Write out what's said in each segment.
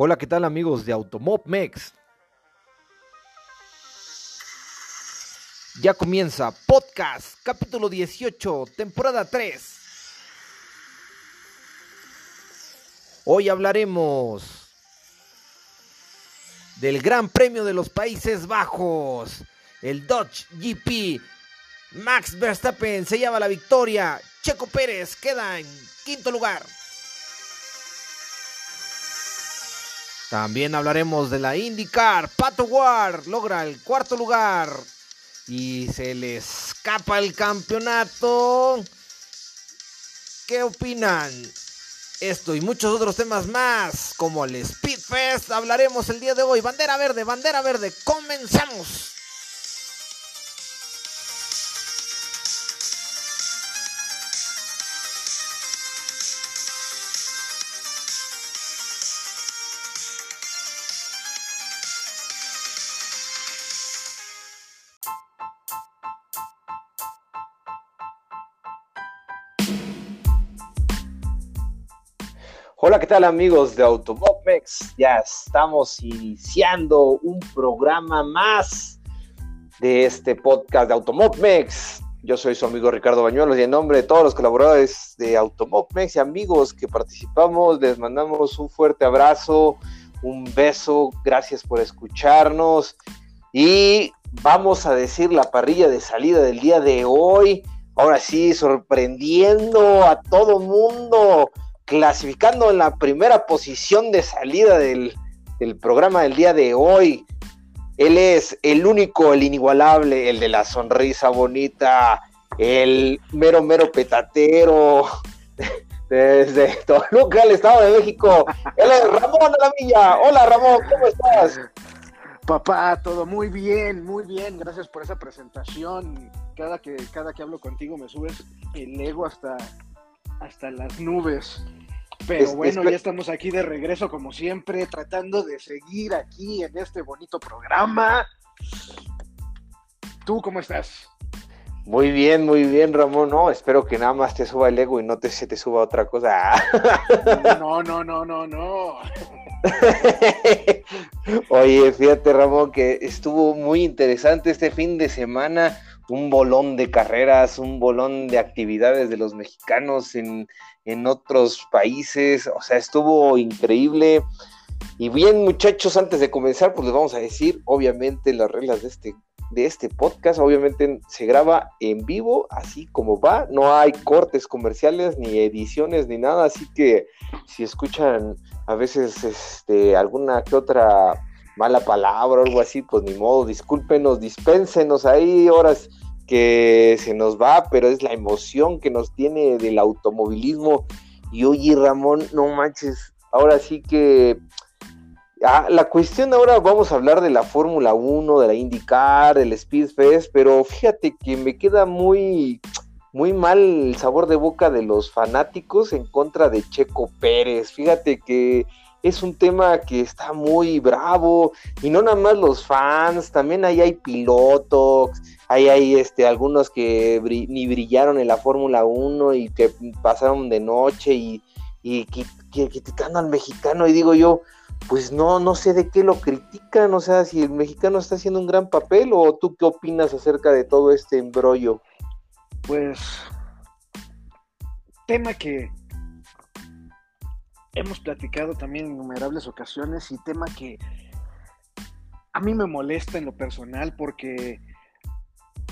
Hola, ¿qué tal amigos de Automobmex? Ya comienza podcast, capítulo 18, temporada 3. Hoy hablaremos del Gran Premio de los Países Bajos, el Dodge GP. Max Verstappen se lleva la victoria, Checo Pérez queda en quinto lugar. También hablaremos de la IndyCar. Pato Ward logra el cuarto lugar y se le escapa el campeonato. ¿Qué opinan? Esto y muchos otros temas más, como el Speedfest, hablaremos el día de hoy. Bandera verde, bandera verde, comenzamos. Tal amigos de Automobmex? Ya estamos iniciando un programa más de este podcast de Automobmex. Yo soy su amigo Ricardo Bañuelos y en nombre de todos los colaboradores de Automobmex y amigos que participamos, les mandamos un fuerte abrazo, un beso, gracias por escucharnos y vamos a decir la parrilla de salida del día de hoy. Ahora sí, sorprendiendo a todo mundo clasificando en la primera posición de salida del, programa del día de hoy. Él es el único, el inigualable, el de la sonrisa bonita, el mero, mero petatero desde Toluca, el Estado de México. Él es Ramón de la Villa. Hola Ramón, ¿cómo estás? Papá, todo muy bien, muy bien. Gracias por esa presentación. Cada que, cada que hablo contigo me subes el ego hasta, hasta las nubes. Pero bueno, ya estamos aquí de regreso como siempre, tratando de seguir aquí en este bonito programa. ¿Tú cómo estás? Muy bien, muy bien, Ramón. No, espero que nada más te suba el ego y no te, se te suba otra cosa. No, no, no, no, no. Oye, fíjate, Ramón, que estuvo muy interesante este fin de semana un bolón de carreras, un bolón de actividades de los mexicanos en, otros países, o sea, estuvo increíble. Y bien, muchachos, antes de comenzar, pues les vamos a decir, obviamente, las reglas de este, de este podcast. Obviamente se graba en vivo, así como va. No hay cortes comerciales, ni ediciones, ni nada. Así que si escuchan a veces este, alguna que otra mala palabra o algo así, pues ni modo, discúlpenos, dispénsenos ahí horas que se nos va, pero es la emoción que nos tiene del automovilismo. Y oye, Ramón, no manches, ahora sí que ah, la cuestión ahora vamos a hablar de la Fórmula 1, de la IndyCar, del Speedfest, pero fíjate que me queda muy muy mal el sabor de boca de los fanáticos en contra de Checo Pérez. Fíjate que es un tema que está muy bravo y no nada más los fans, también ahí hay pilotos, ahí hay este, algunos que ni brillaron en la Fórmula 1 y que pasaron de noche y, y criticando al mexicano y digo yo, pues no, no sé de qué lo critican, o sea, si el mexicano está haciendo un gran papel o tú qué opinas acerca de todo este embrollo. Pues tema que hemos platicado también en innumerables ocasiones y tema que a mí me molesta en lo personal porque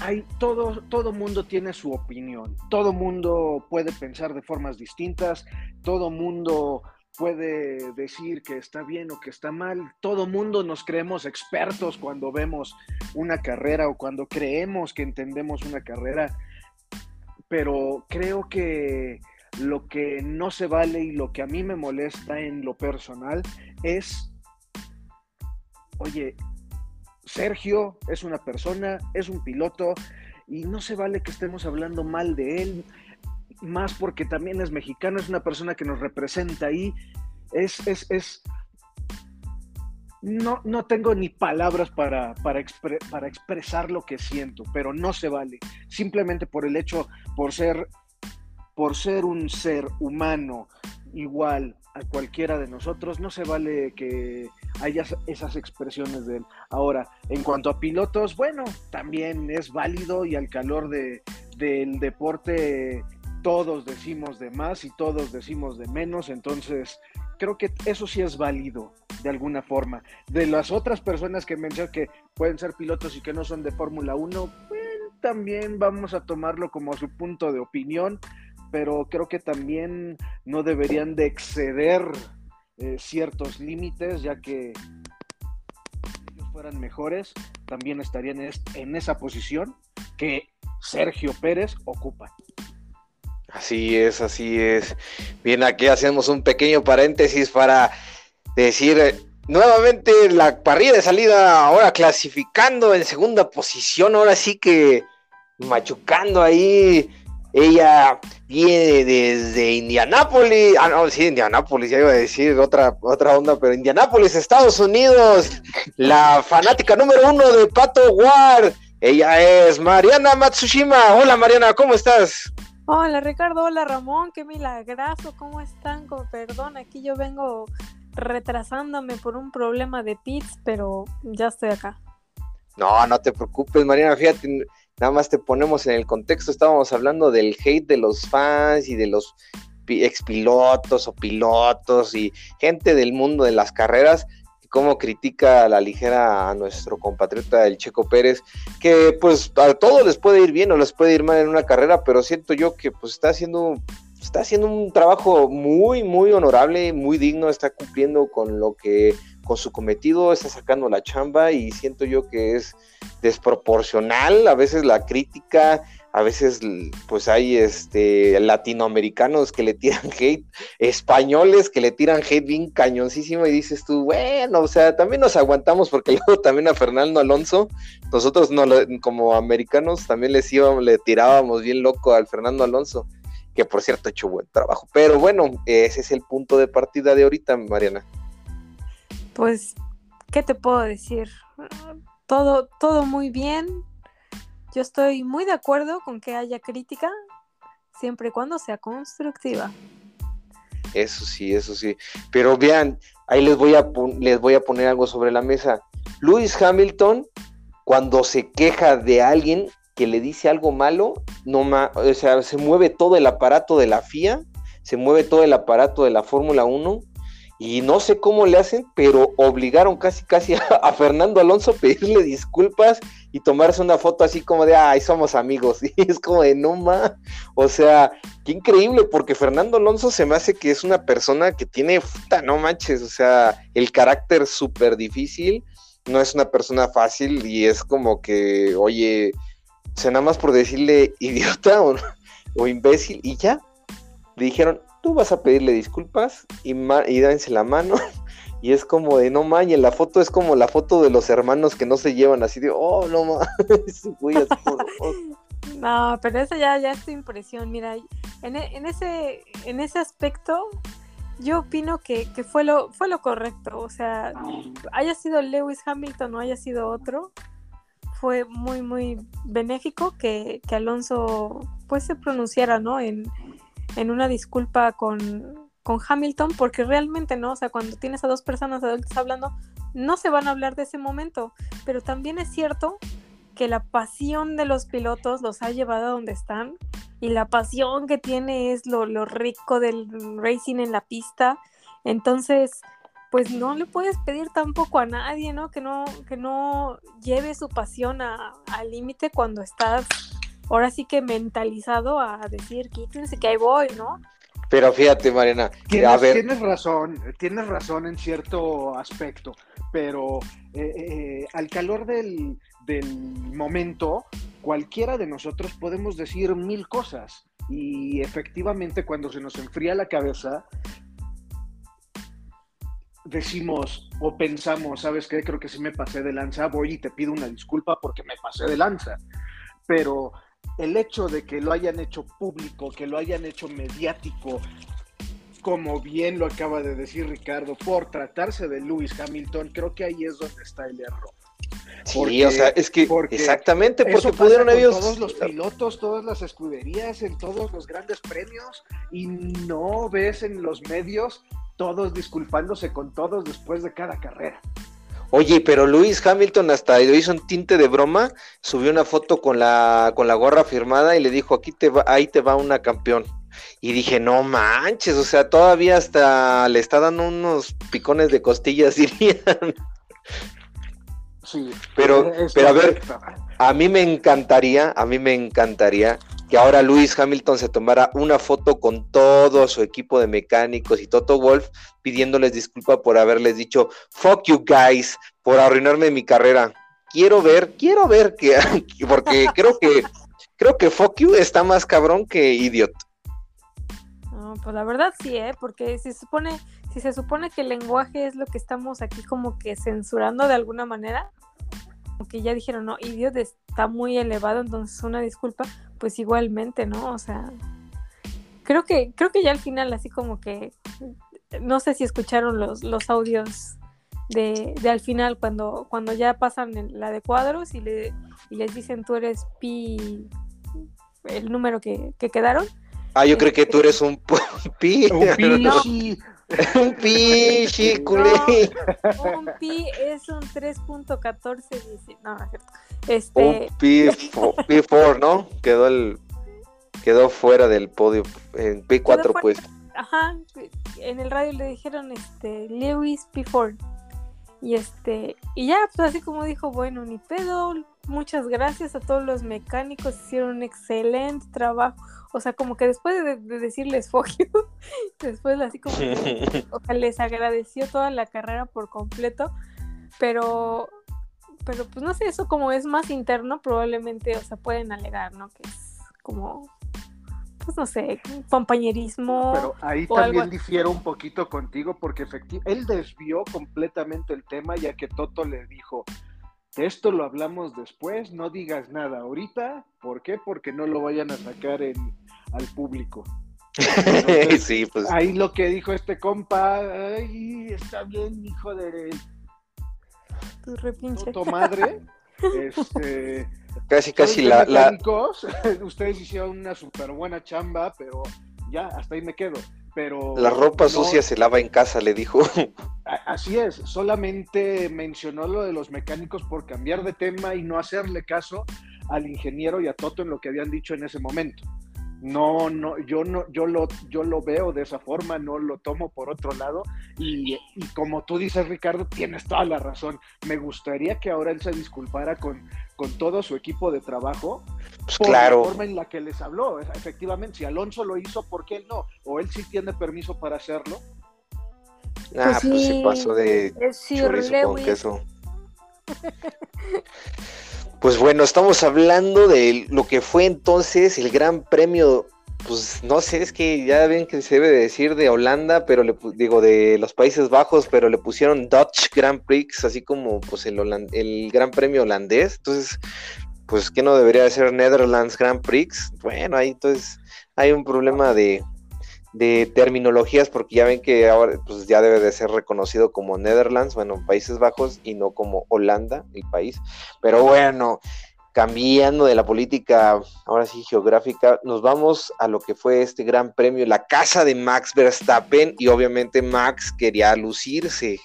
hay todo, todo mundo tiene su opinión, todo mundo puede pensar de formas distintas, todo mundo puede decir que está bien o que está mal, todo mundo nos creemos expertos cuando vemos una carrera o cuando creemos que entendemos una carrera, pero creo que lo que no se vale y lo que a mí me molesta en lo personal es, oye, Sergio es una persona, es un piloto y no se vale que estemos hablando mal de él, más porque también es mexicano, es una persona que nos representa ahí, es, es, es, no, no tengo ni palabras para, para, para, expresar lo que siento, pero no se vale. Simplemente por el hecho, por ser por ser un ser humano igual a cualquiera de nosotros, no se vale que haya esas expresiones de él. Ahora, en cuanto a pilotos, bueno, también es válido y al calor de, del deporte todos decimos de más y todos decimos de menos, entonces creo que eso sí es válido de alguna forma. De las otras personas que mencioné que pueden ser pilotos y que no son de Fórmula 1, también vamos a tomarlo como su punto de opinión, pero creo que también no deberían de exceder eh, ciertos límites, ya que si ellos fueran mejores, también estarían en esa posición que Sergio Pérez ocupa. Así es, así es. Bien, aquí hacemos un pequeño paréntesis para decir eh, nuevamente la parrilla de salida ahora clasificando en segunda posición, ahora sí que machucando ahí. Ella viene desde Indianápolis, ah no, sí, Indianápolis, ya iba a decir otra, otra onda, pero Indianápolis, Estados Unidos, la fanática número uno de Pato War, ella es Mariana Matsushima. Hola Mariana, ¿cómo estás? Hola Ricardo, hola Ramón, qué milagroso, ¿cómo están? perdón, aquí yo vengo retrasándome por un problema de pits, pero ya estoy acá. No, no te preocupes, Mariana, fíjate, nada más te ponemos en el contexto, estábamos hablando del hate de los fans y de los expilotos o pilotos y gente del mundo de las carreras cómo critica a la ligera a nuestro compatriota el Checo Pérez, que pues a todos les puede ir bien o les puede ir mal en una carrera, pero siento yo que pues está haciendo está haciendo un trabajo muy muy honorable, muy digno, está cumpliendo con lo que con su cometido, está sacando la chamba y siento yo que es desproporcional a veces la crítica a veces pues hay este latinoamericanos que le tiran hate, españoles que le tiran hate bien cañoncísimo y dices tú, bueno, o sea, también nos aguantamos porque luego también a Fernando Alonso, nosotros no como americanos también les íbamos, le tirábamos bien loco al Fernando Alonso, que por cierto ha hecho buen trabajo. Pero bueno, ese es el punto de partida de ahorita, Mariana. Pues, ¿qué te puedo decir? Todo, todo muy bien yo estoy muy de acuerdo con que haya crítica, siempre y cuando sea constructiva. Eso sí, eso sí. Pero vean, ahí les voy a, les voy a poner algo sobre la mesa. Lewis Hamilton, cuando se queja de alguien que le dice algo malo, no o sea, se mueve todo el aparato de la FIA, se mueve todo el aparato de la Fórmula 1 y no sé cómo le hacen, pero obligaron casi casi a, Fernando Alonso a pedirle disculpas y tomarse una foto así como de, ay, somos amigos, y es como de, no más, o sea, qué increíble, porque Fernando Alonso se me hace que es una persona que tiene, puta, no manches, o sea, el carácter súper difícil, no es una persona fácil y es como que, oye, o sea, nada más por decirle idiota o, o imbécil y ya, le dijeron, tú vas a pedirle disculpas y, y la mano. Y es como de no mañes, la foto es como la foto de los hermanos que no se llevan así de oh no mames, oh". No, pero esa ya, ya es tu impresión. Mira, en, e, en, ese, en ese aspecto, yo opino que, fue, lo, fue lo correcto. O sea, haya sido Lewis Hamilton o haya sido otro, fue muy, muy benéfico que, que Alonso pues se pronunciara, ¿no? En, en una disculpa con, con Hamilton, porque realmente no, o sea, cuando tienes a dos personas adultas hablando, no se van a hablar de ese momento, pero también es cierto que la pasión de los pilotos los ha llevado a donde están y la pasión que tiene es lo, lo rico del racing en la pista, entonces pues no le puedes pedir tampoco a nadie, ¿no? Que no, que no lleve su pasión al límite cuando estás ahora sí que mentalizado a decir, quítense que ahí voy, ¿no? Pero fíjate, Mariana, tienes, tienes razón, tienes razón en cierto aspecto, pero eh, eh, al calor del, del momento, cualquiera de nosotros podemos decir mil cosas y efectivamente cuando se nos enfría la cabeza, decimos o pensamos, ¿sabes qué? Creo que si me pasé de lanza, voy y te pido una disculpa porque me pasé de lanza. Pero el hecho de que lo hayan hecho público, que lo hayan hecho mediático, como bien lo acaba de decir Ricardo, por tratarse de Lewis Hamilton, creo que ahí es donde está el error. Sí, o sea, es que exactamente porque pudieron ellos todos los pilotos, todas las escuderías, en todos los grandes premios y no ves en los medios todos disculpándose con todos después de cada carrera. Oye, pero Luis Hamilton hasta hizo un tinte de broma, subió una foto con la con la gorra firmada y le dijo, "Aquí te va, ahí te va una campeón." Y dije, "No manches, o sea, todavía hasta le está dando unos picones de costillas dirían." Sí, pero, pero a ver, a mí me encantaría, a mí me encantaría que ahora Luis Hamilton se tomara una foto con todo su equipo de mecánicos y Toto Wolf pidiéndoles disculpa por haberles dicho fuck you guys por arruinarme mi carrera. Quiero ver, quiero ver que porque creo que creo que fuck you está más cabrón que idiot. No, pues la verdad sí, ¿eh? porque si se supone si se supone que el lenguaje es lo que estamos aquí como que censurando de alguna manera, aunque ya dijeron, no, idiot está muy elevado, entonces una disculpa, pues igualmente, ¿no? O sea, creo que, creo que ya al final así como que, no sé si escucharon los, los audios de, de al final cuando, cuando ya pasan la de cuadros y, le, y les dicen tú eres pi, el número que, que quedaron. Ah, yo creo que tú eres un pi. Un pi. un pi, culé. un pi es un 3.14. No. Este... Un pi, pi 4, ¿no? Quedó el quedó fuera del podio en pi 4 pues. Ajá, en el radio le dijeron este Lewis P4. Y este, y ya, pues así como dijo, bueno, ni pedo, muchas gracias a todos los mecánicos, hicieron un excelente trabajo. O sea, como que después de, decirles fuck después así como que, o sea, les agradeció toda la carrera por completo, pero, pero pues no sé, eso como es más interno, probablemente, o sea, pueden alegar, ¿no? Que es como, pues no sé, compañerismo. Pero ahí también difiero un poquito contigo porque efectivamente él desvió completamente el tema ya que Toto le dijo, esto lo hablamos después, no digas nada ahorita. ¿Por qué? Porque no lo vayan a sacar en, al público. sí, pues. Ahí lo que dijo este compa, ay, está bien, hijo de. Tu repinche. Tu madre. Este, casi, casi la, la. Ustedes hicieron una súper buena chamba, pero ya, hasta ahí me quedo pero... La ropa sucia se lava en casa, le dijo. Así es, solamente mencionó lo de los mecánicos por cambiar de tema y no hacerle caso al ingeniero y a Toto en lo que habían dicho en ese momento. No, no, yo no, yo lo, yo lo veo de esa forma, no lo tomo por otro lado. Y, y, como tú dices, Ricardo, tienes toda la razón. Me gustaría que ahora él se disculpara con, con todo su equipo de trabajo pues por la forma en la que les habló. Efectivamente, si Alonso lo hizo, ¿por qué él no? O él sí tiene permiso para hacerlo. Ah, pues, pues sí, pasó de chorizo con queso. Pues bueno, estamos hablando de lo que fue entonces el Gran Premio, pues no sé, es que ya ven que se debe decir de Holanda, pero le digo de los Países Bajos, pero le pusieron Dutch Grand Prix, así como pues el, el Gran Premio holandés. Entonces, pues que no debería ser Netherlands Grand Prix. Bueno, ahí entonces hay un problema de, de terminologías, porque ya ven que ahora pues ya debe de ser reconocido como Netherlands, bueno, Países Bajos y no como Holanda, el país. Pero bueno, cambiando de la política, ahora sí geográfica, nos vamos a lo que fue este gran premio, la casa de Max Verstappen, y obviamente Max quería lucirse,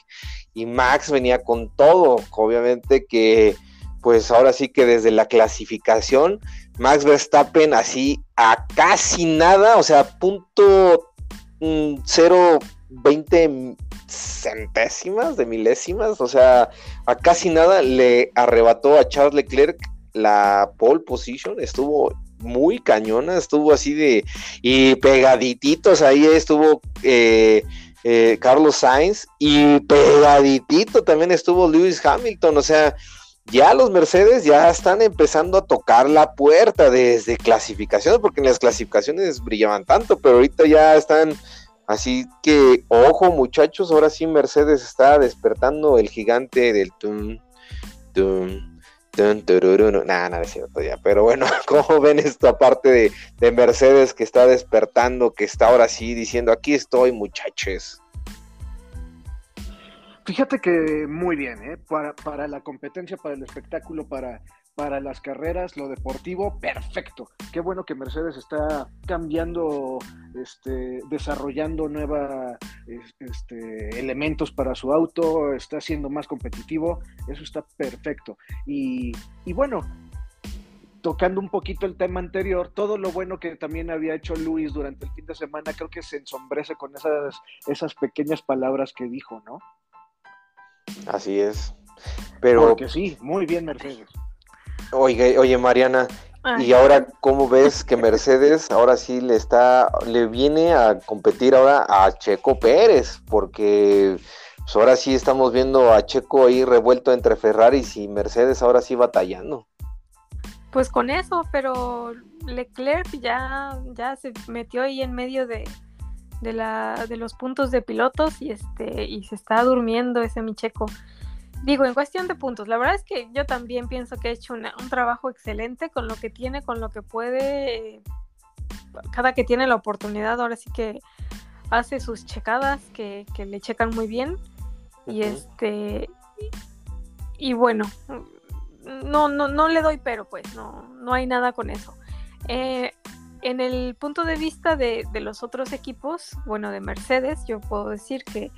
y Max venía con todo, obviamente que pues ahora sí que desde la clasificación Max Verstappen así a casi nada, o sea, punto 0.20 mm, centésimas de milésimas, o sea, a casi nada le arrebató a Charles Leclerc la pole position, estuvo muy cañona, estuvo así de, y pegadititos, ahí estuvo eh, eh, Carlos Sainz, y pegaditito también estuvo Lewis Hamilton, o sea, ya los Mercedes ya están empezando a tocar la puerta desde clasificaciones, porque en las clasificaciones brillaban tanto, pero ahorita ya están así que, ojo muchachos, ahora sí Mercedes está despertando el gigante del tum, tum, tum, turururu. Nada, nada es cierto ya, pero bueno, ¿cómo ven esta parte de Mercedes que está despertando, que está ahora sí diciendo, aquí estoy muchachos? Fíjate que muy bien, ¿eh? para, para la competencia, para el espectáculo, para, para las carreras, lo deportivo, perfecto. Qué bueno que Mercedes está cambiando, este, desarrollando nuevos este, elementos para su auto, está siendo más competitivo, eso está perfecto. Y, y bueno, tocando un poquito el tema anterior, todo lo bueno que también había hecho Luis durante el fin de semana, creo que se ensombrece con esas, esas pequeñas palabras que dijo, ¿no? Así es. Pero. Porque sí, muy bien, Mercedes. Oye, oye, Mariana, y ahora, ¿cómo ves que Mercedes ahora sí le está, le viene a competir ahora a Checo Pérez? Porque pues, ahora sí estamos viendo a Checo ahí revuelto entre Ferrari y Mercedes ahora sí batallando. Pues con eso, pero Leclerc ya, ya se metió ahí en medio de, de, la, de los puntos de pilotos y este y se está durmiendo ese Micheco. Digo, en cuestión de puntos, la verdad es que yo también pienso que ha hecho un trabajo excelente con lo que tiene, con lo que puede, cada que tiene la oportunidad, ahora sí que hace sus checadas que, le checan muy bien. Y este, y bueno, no, no, no le doy pero, pues, no, no hay nada con eso. Eh, en el punto de vista de, los otros equipos, bueno, de Mercedes, yo puedo decir que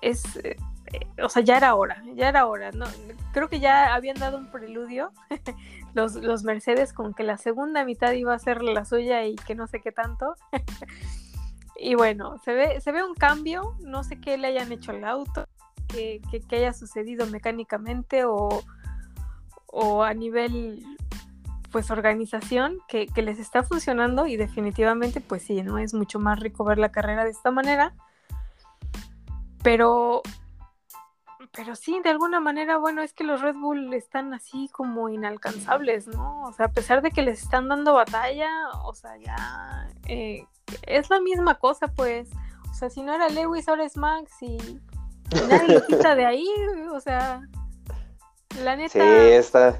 es, eh, o sea, ya era hora, ya era hora. ¿no? Creo que ya habían dado un preludio los, Mercedes con que la segunda mitad iba a ser la suya y que no sé qué tanto. y bueno, se ve, se ve un cambio, no sé qué le hayan hecho al auto, que, haya sucedido mecánicamente o, o a nivel pues organización que, que, les está funcionando y definitivamente pues sí, ¿no? Es mucho más rico ver la carrera de esta manera. Pero, pero sí, de alguna manera, bueno, es que los Red Bull están así como inalcanzables, ¿no? O sea, a pesar de que les están dando batalla, o sea, ya eh, es la misma cosa, pues. O sea, si no era Lewis, ahora es Max y, nadie lo quita de ahí, o sea, la neta. Sí, está.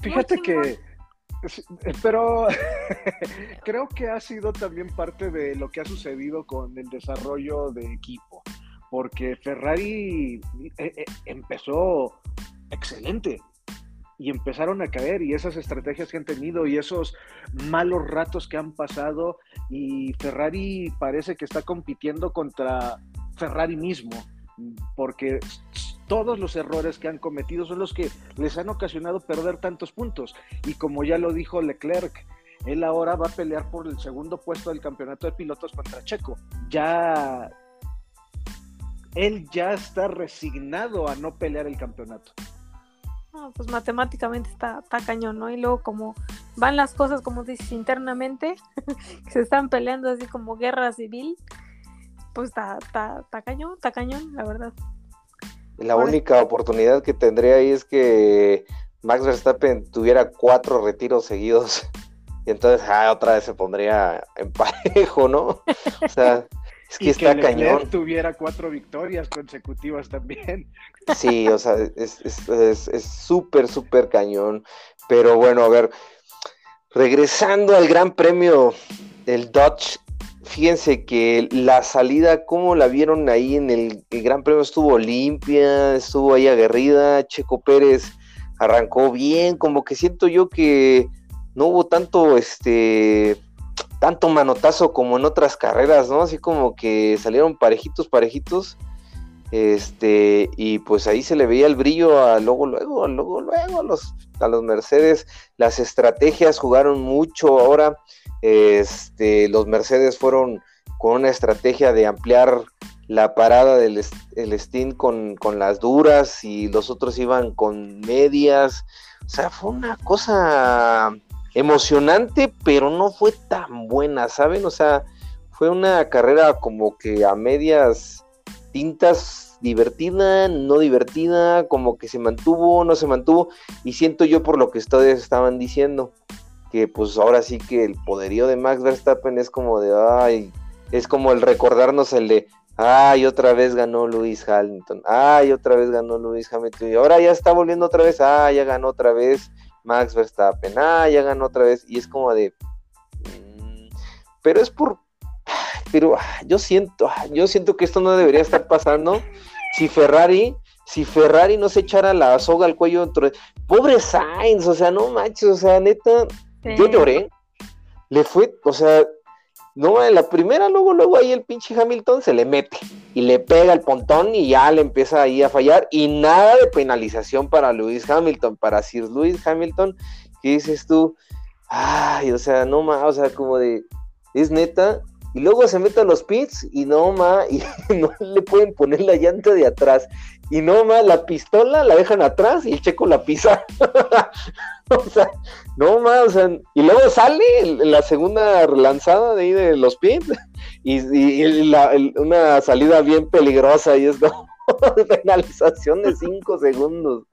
Fíjate que pero creo que ha sido también parte de lo que ha sucedido con el desarrollo de equipo, porque Ferrari eh, eh, empezó excelente y empezaron a caer y esas estrategias que han tenido y esos malos ratos que han pasado y Ferrari parece que está compitiendo contra Ferrari mismo, porque todos los errores que han cometido son los que les han ocasionado perder tantos puntos. Y como ya lo dijo Leclerc, él ahora va a pelear por el segundo puesto del campeonato de pilotos contra Checo. Ya él ya está resignado a no pelear el campeonato. pues matemáticamente está, está, cañón, ¿no? Y luego como van las cosas, como dices, internamente, que se están peleando así como guerra civil, pues está, está, está cañón, está cañón, la verdad. La única oportunidad que tendría ahí es que Max Verstappen tuviera cuatro retiros seguidos. Y entonces, ah, otra vez se pondría en parejo, ¿no? O sea, es que está que cañón. tuviera cuatro victorias consecutivas también. Sí, o sea, es súper, súper cañón. Pero bueno, a ver, regresando al Gran Premio del Dodge fíjense que la salida, como la vieron ahí en el, Gran Premio, estuvo limpia, estuvo ahí aguerrida, Checo Pérez arrancó bien, como que siento yo que no hubo tanto, este, tanto manotazo como en otras carreras, ¿no? Así como que salieron parejitos, parejitos, este, y pues ahí se le veía el brillo a luego, luego, luego, luego a los, a los Mercedes, las estrategias jugaron mucho ahora, este, los Mercedes fueron con una estrategia de ampliar la parada del el Steam con, las duras y los otros iban con medias. O sea, fue una cosa emocionante, pero no fue tan buena, ¿saben? O sea, fue una carrera como que a medias tintas divertida, no divertida, como que se mantuvo, no se mantuvo, y siento yo por lo que ustedes estaban diciendo, que pues ahora sí que el poderío de Max Verstappen es como de, ay, es como el recordarnos el de, ay, otra vez ganó Luis Hamilton, ay, otra vez ganó Luis Hamilton, y ahora ya está volviendo otra vez, ah, ya ganó otra vez Max Verstappen, ah, ya ganó otra vez, y es como de, mm, pero es por, pero yo siento, yo siento que esto no debería estar pasando, si Ferrari, si Ferrari no se echara la soga al cuello, pobre Sainz, o sea, no manches, o sea, neta, yo lloré, le fue, o sea, no, en la primera, luego, luego ahí el pinche Hamilton se le mete y le pega el pontón y ya le empieza ahí a fallar y nada de penalización para Lewis Hamilton, para Sir Lewis Hamilton, que dices tú, ay, o sea, no más, o sea, como de, es neta, y luego se mete a los pits y no más, y no le pueden poner la llanta de atrás, y no más, la pistola la dejan atrás y el checo la pisa. o sea, no más, o sea, y luego sale la segunda relanzada de ahí de los pits y, una salida bien peligrosa y es como penalización de cinco segundos.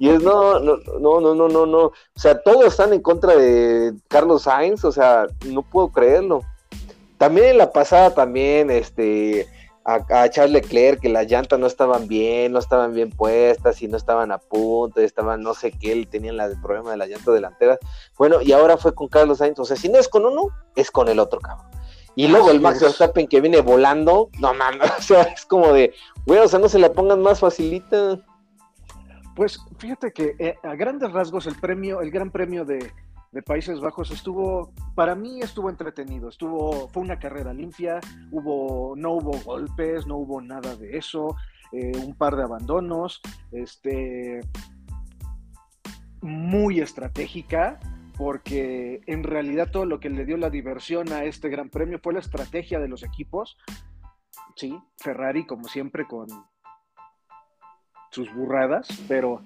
Y es no, no, no, no, no, no, no. O sea, todos están en contra de Carlos Sainz, o sea, no puedo creerlo. También en la pasada también, este, a, Charles Leclerc, que las llantas no estaban bien, no estaban bien puestas y no estaban a punto, estaban no sé qué, tenían el problema de la llanta delantera. Bueno, y ahora fue con Carlos Sainz, o sea, si no es con uno, es con el otro cabrón. Y luego el Max Verstappen que viene volando, no mames, o sea, es como de, güey, o sea, no se la pongan más facilita. Pues fíjate que eh, a grandes rasgos el premio, el gran premio de, de Países Bajos estuvo, para mí estuvo entretenido, estuvo, fue una carrera limpia, hubo, no hubo golpes, no hubo nada de eso, eh, un par de abandonos, este, muy estratégica, porque en realidad todo lo que le dio la diversión a este gran premio fue la estrategia de los equipos. Sí, Ferrari como siempre con sus burradas, pero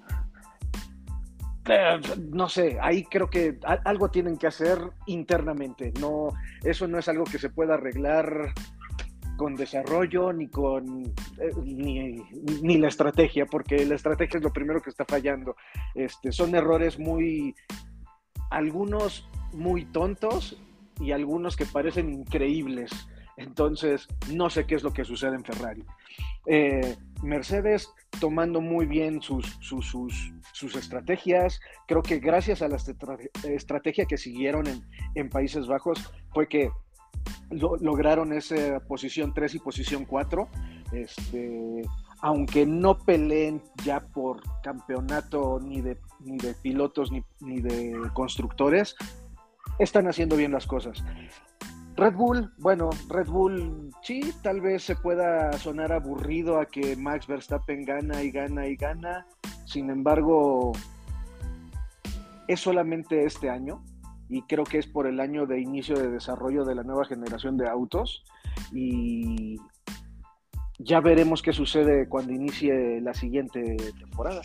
no sé, ahí creo que algo tienen que hacer internamente. No, eso no es algo que se pueda arreglar con desarrollo ni con eh, ni, la estrategia, porque la estrategia es lo primero que está fallando. Este, son errores muy, algunos muy tontos y algunos que parecen increíbles. Entonces, no sé qué es lo que sucede en Ferrari. Eh, Mercedes tomando muy bien sus, sus, estrategias. Creo que gracias a la estrategia que siguieron en, Países Bajos fue que lograron esa posición 3 y posición 4. Este, aunque no peleen ya por campeonato ni de, ni de pilotos ni, ni de constructores, están haciendo bien las cosas. Red Bull, bueno, Red Bull sí, tal vez se pueda sonar aburrido a que Max Verstappen gana y gana y gana. Sin embargo, es solamente este año y creo que es por el año de inicio de desarrollo de la nueva generación de autos y ya veremos qué sucede cuando inicie la siguiente temporada.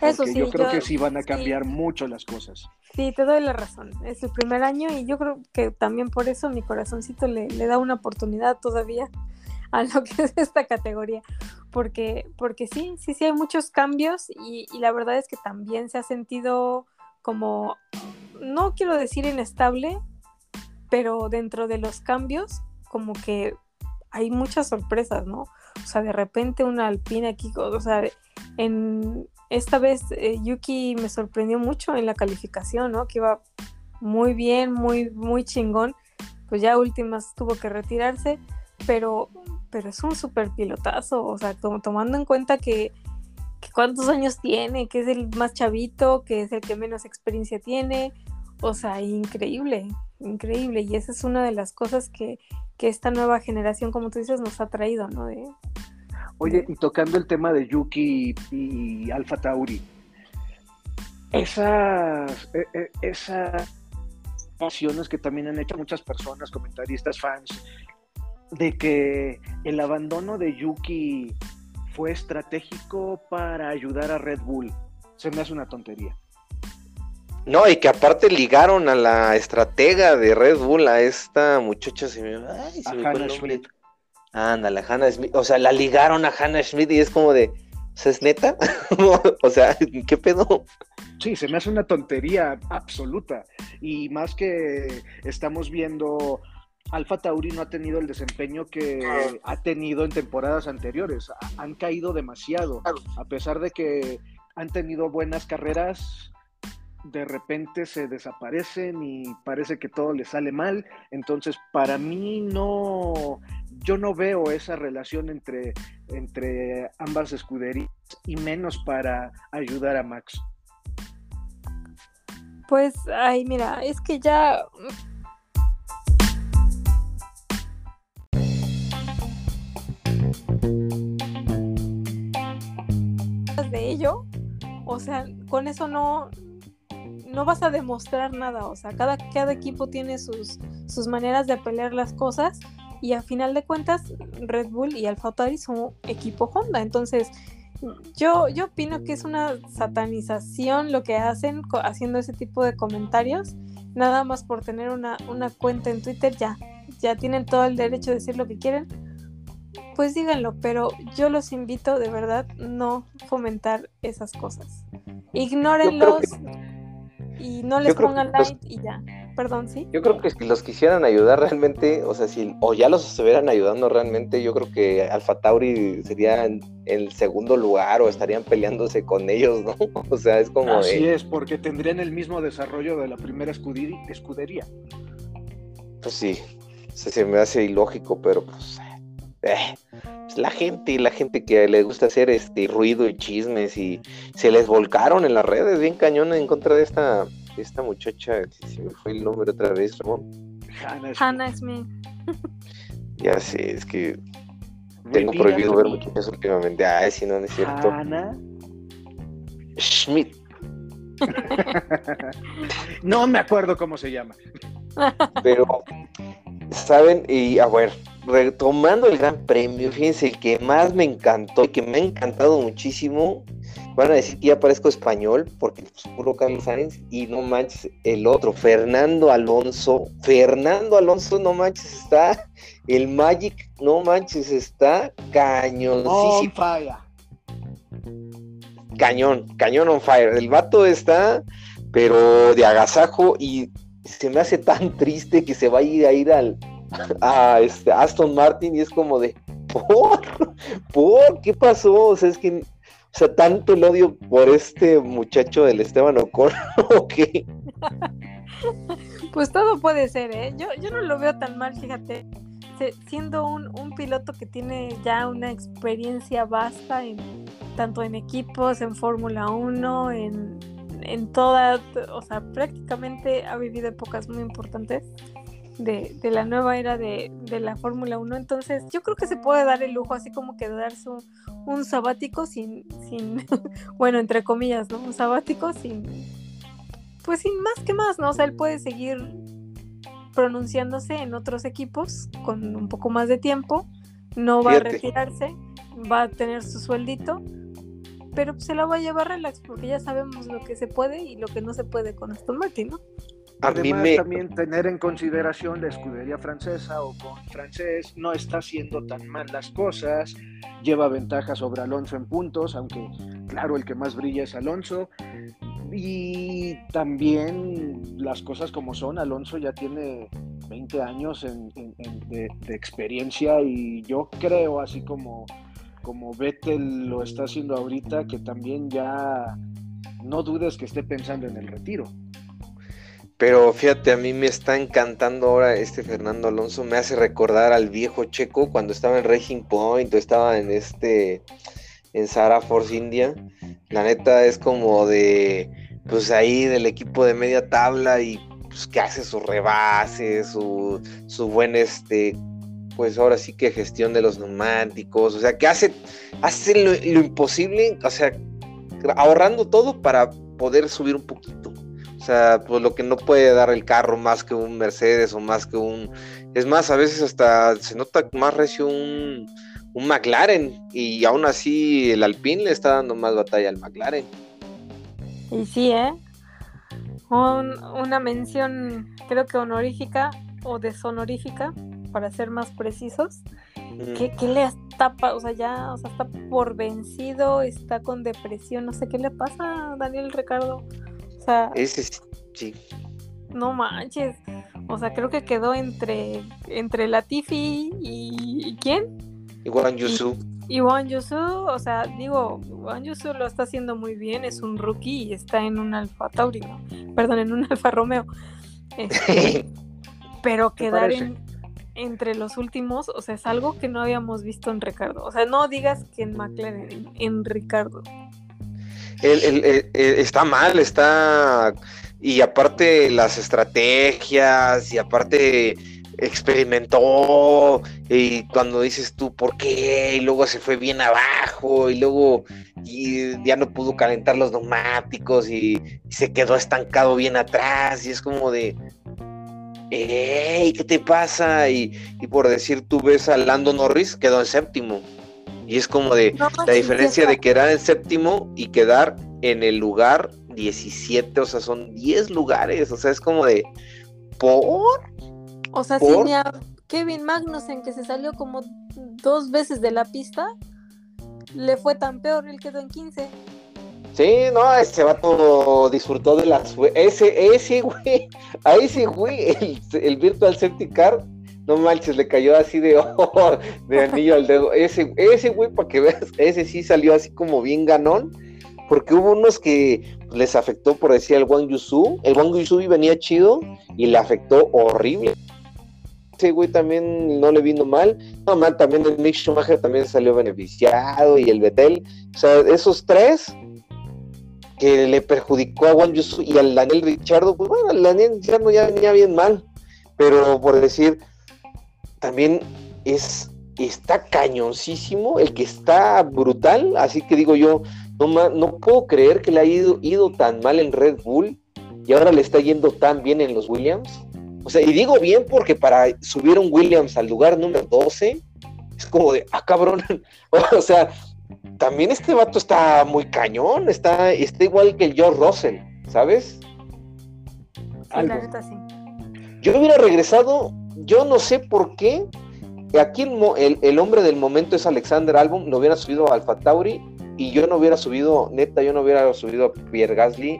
Eso sí, yo creo que sí van a cambiar mucho las cosas. Sí, te doy la razón. Es el primer año y yo creo que también por eso mi corazoncito le, da una oportunidad todavía a lo que es esta categoría. Porque, porque sí, sí, sí hay muchos cambios y, y la verdad es que también se ha sentido como, no quiero decir inestable, pero dentro de los cambios, como que hay muchas sorpresas, ¿no? O sea, de repente una alpina aquí, o sea, en, esta vez eh, Yuki me sorprendió mucho en la calificación, ¿no? Que iba muy bien, muy, muy chingón. Pues ya últimas tuvo que retirarse, pero, pero es un super pilotazo, o sea, tomando en cuenta que, cuántos años tiene, que es el más chavito, que es el que menos experiencia tiene, o sea, increíble, increíble. Y esa es una de las cosas que, que esta nueva generación, como tú dices, nos ha traído, ¿no? Oye, y tocando el tema de Yuki y, Alfa Tauri, esas, e, e, esas acciones que también han hecho muchas personas, comentaristas, fans, de que el abandono de Yuki fue estratégico para ayudar a Red Bull, se me hace una tontería. No, y que aparte ligaron a la estratega de Red Bull, a esta muchacha, se me, ay, se me fue Ándale, Hannah Smith. O sea, la ligaron a Hannah Smith y es como de. ¿Es neta? o sea, ¿qué pedo? Sí, se me hace una tontería absoluta. Y más que estamos viendo. Alfa Tauri no ha tenido el desempeño que ha tenido en temporadas anteriores. Han caído demasiado. A pesar de que han tenido buenas carreras, de repente se desaparecen y parece que todo les sale mal. Entonces, para mí no, yo no veo esa relación entre, entre ambas escuderías y menos para ayudar a Max. Pues, ay, mira, es que ya de ello, o sea, con eso no, no vas a demostrar nada, o sea, cada, cada equipo tiene sus, sus maneras de pelear las cosas y a final de cuentas Red Bull y Alfa Tauri son equipo Honda, entonces yo, yo opino que es una satanización lo que hacen haciendo ese tipo de comentarios, nada más por tener una, una cuenta en Twitter ya, ya tienen todo el derecho de decir lo que quieren, pues díganlo, pero yo los invito de verdad no fomentar esas cosas. Ignórenlos y no les pongan like y ya. Perdón, ¿sí? Yo creo que si los quisieran ayudar realmente, o sea, si o ya los estuvieran ayudando realmente, yo creo que Alfa Tauri sería en el segundo lugar o estarían peleándose con ellos, ¿no? O sea, es como Así es, porque tendrían el mismo desarrollo de la primera escudería. Pues sí, se me hace ilógico, pero pues eh, pues, la gente, la gente que le gusta hacer este ruido y chismes y se les volcaron en las redes bien cañón en contra de esta, esta muchacha, si me fue el nombre otra vez, Ramón. Hannah Smith. Ya sé, es que tengo prohibido ver muchachas últimamente. Ay, si no, no es cierto. Hannah Schmidt. no me acuerdo cómo se llama. Pero, ¿saben? Y a ver, retomando el Gran Premio, fíjense, el que más me encantó y que me ha encantado muchísimo, van a decir que ya parezco español, porque pues, puro Carlos Sainz, y no manches, el otro, Fernando Alonso, Fernando Alonso, no manches, está, el Magic, no manches, está cañoncísimo. Cañón, cañón on fire. El vato está, pero de agasajo y se me hace tan triste que se va a ir a ir al, a este Aston Martin y es como de ¿por? ¿por? ¿qué pasó? O sea, es que o sea, tanto el odio por este muchacho del Esteban Ocon o qué? Pues todo puede ser, ¿eh? Yo, yo no lo veo tan mal, fíjate. Siendo un, un piloto que tiene ya una experiencia vasta en, tanto en equipos, en Fórmula 1, en, en toda, o sea, prácticamente ha vivido épocas muy importantes de, la nueva era de, la Fórmula 1. Entonces, yo creo que se puede dar el lujo así como que de darse un, sabático sin, sin, bueno, entre comillas, ¿no? Un sabático sin, pues sin más que más, ¿no? O sea, él puede seguir pronunciándose en otros equipos con un poco más de tiempo, no va a retirarse, va a tener su sueldito, pero se la va a llevar relax porque ya sabemos lo que se puede y lo que no se puede con Aston Martin, ¿no? Además, también tener en consideración la escudería francesa o con francés no está haciendo tan mal las cosas, lleva ventaja sobre Alonso en puntos, aunque claro, el que más brilla es Alonso. Y también las cosas como son, Alonso ya tiene 20 años de, experiencia y yo creo, así como, como Vettel lo está haciendo ahorita, que también ya no dudes que esté pensando en el retiro. Pero fíjate, a mí me está encantando ahora este Fernando Alonso. Me hace recordar al viejo checo cuando estaba en Racing Point o estaba en este, en Sara Force India. La neta es como de, pues ahí del equipo de media tabla y pues que hace su rebase, su, su buen este, pues ahora sí que gestión de los neumáticos. O sea, que hace, hace lo, lo imposible, o sea, ahorrando todo para poder subir un poquito. O sea, pues lo que no puede dar el carro más que un Mercedes o más que un... Es más, a veces hasta se nota más recio un, un McLaren y aún así el Alpine le está dando más batalla al McLaren. Y sí, ¿eh? una mención creo que honorífica o deshonorífica, para ser más precisos. ¿Qué, le está, o sea, ya, o sea, está por vencido, está con depresión, no sé qué le pasa a Daniel Ricardo. Ese sí. No manches. O sea, creo que quedó entre, entre Latifi y, ¿quién? Y Juan Yusu. Y, Yusu, o sea, digo, Juan Yusu lo está haciendo muy bien, es un rookie y está en un Alfa Tauri, Perdón, en un Alfa Romeo. Este, pero quedar en, entre los últimos, o sea, es algo que no habíamos visto en Ricardo. O sea, no digas que en McLaren, en, Ricardo. Está mal, está... Y aparte las estrategias, y aparte experimentó y cuando dices tú por qué y luego se fue bien abajo y luego ya no pudo calentar los neumáticos y, se quedó estancado bien atrás y es como de ¡Ey! ¿qué te pasa? Y, por decir tú ves a Lando Norris quedó en séptimo y es como de la diferencia de quedar en séptimo y quedar en el lugar 17, o sea, son 10 lugares, o sea, es como de ¿por? O sea, si ni a Kevin Magnussen, que se salió como dos veces de la pista, le fue tan peor, él quedó en 15. Sí, no, ese vato disfrutó de las... Ese, ese güey, a ese güey, el, el Virtual Safety Car, no manches, le cayó así de, oh, de anillo al dedo. Ese, ese güey, para que veas, ese sí salió así como bien ganón, porque hubo unos que les afectó, por decir, el Wang Yusu. El Wang Yusu venía chido y le afectó horrible ese güey también no le vino mal. No, mal, también el Mick Schumacher también salió beneficiado y el Betel. O sea, esos tres que le perjudicó a Juan Yusu y al Daniel Richardo, pues bueno, el Daniel Richardo ya venía bien mal. Pero por decir, también es está cañoncísimo, el que está brutal, así que digo yo, no, no puedo creer que le haya ido, ido tan mal en Red Bull y ahora le está yendo tan bien en los Williams. O sea, y digo bien porque para subir un Williams al lugar número 12, es como de, ah, cabrón. o sea, también este vato está muy cañón, está, está igual que el George Russell, ¿sabes? sí. Yo hubiera regresado, yo no sé por qué. Aquí el, el, hombre del momento es Alexander Albon, no hubiera subido a Alfa Tauri y yo no hubiera subido, neta, yo no hubiera subido a Pierre Gasly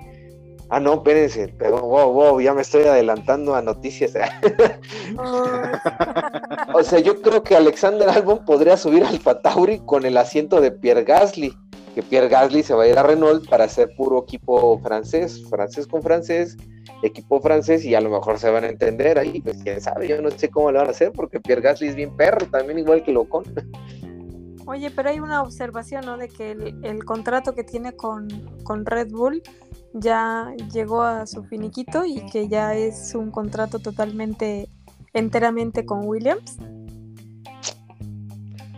Ah, no, espérense, pero wow, wow, ya me estoy adelantando a noticias. o sea, yo creo que Alexander Albon podría subir al Tauri con el asiento de Pierre Gasly, que Pierre Gasly se va a ir a Renault para hacer puro equipo francés, francés con francés, equipo francés, y a lo mejor se van a entender ahí, pues quién sabe, yo no sé cómo lo van a hacer, porque Pierre Gasly es bien perro, también igual que Locón. Oye, pero hay una observación, ¿no? De que el, contrato que tiene con, con Red Bull ya llegó a su finiquito y que ya es un contrato totalmente, enteramente con Williams?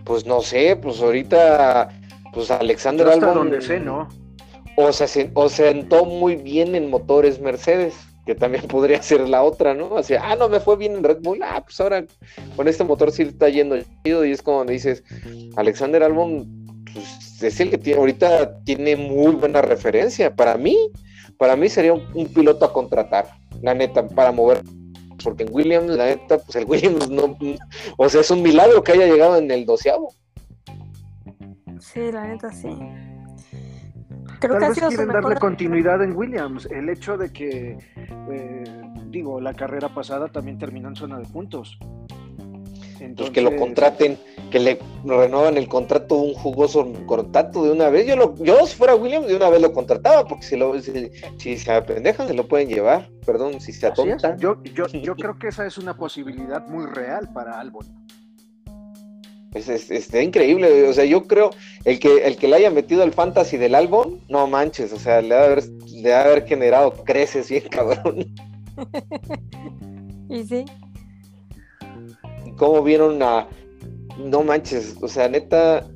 Pues no sé, pues ahorita, pues Alexander Albon... donde sé, ¿no? O se, o sentó muy bien en motores Mercedes, que también podría ser la otra, ¿no? Así, ah, no me fue bien en Red Bull, ah, pues ahora con este motor sí está yendo chido y es como dices, Alexander Albon pues, es el que tiene, ahorita tiene muy buena referencia. Para mí, para mí sería un, piloto a contratar, la neta, para mover. Porque en Williams, la neta, pues el Williams no. O sea, es un milagro que haya llegado en el doceavo. Sí, la neta, sí. Creo Tal que vez quieren darle continuidad en Williams. El hecho de que, eh, digo, la carrera pasada también terminó en zona de puntos. Pues que lo contraten, que le renuevan el contrato, un jugoso contrato de una vez. Yo, lo, yo si fuera Williams, de una vez lo contrataba, porque si, lo, si, se apendejan, se lo pueden llevar. Perdón, si se atontan. Yo, yo, yo creo que esa es una posibilidad muy real para Albon. Es, es, increíble, o sea, yo creo el que el que le haya metido el fantasy del Albon, no manches, o sea, le ha haber, le ha haber generado creces bien cabrón. y sí, cómo vieron a. No manches, o sea, neta,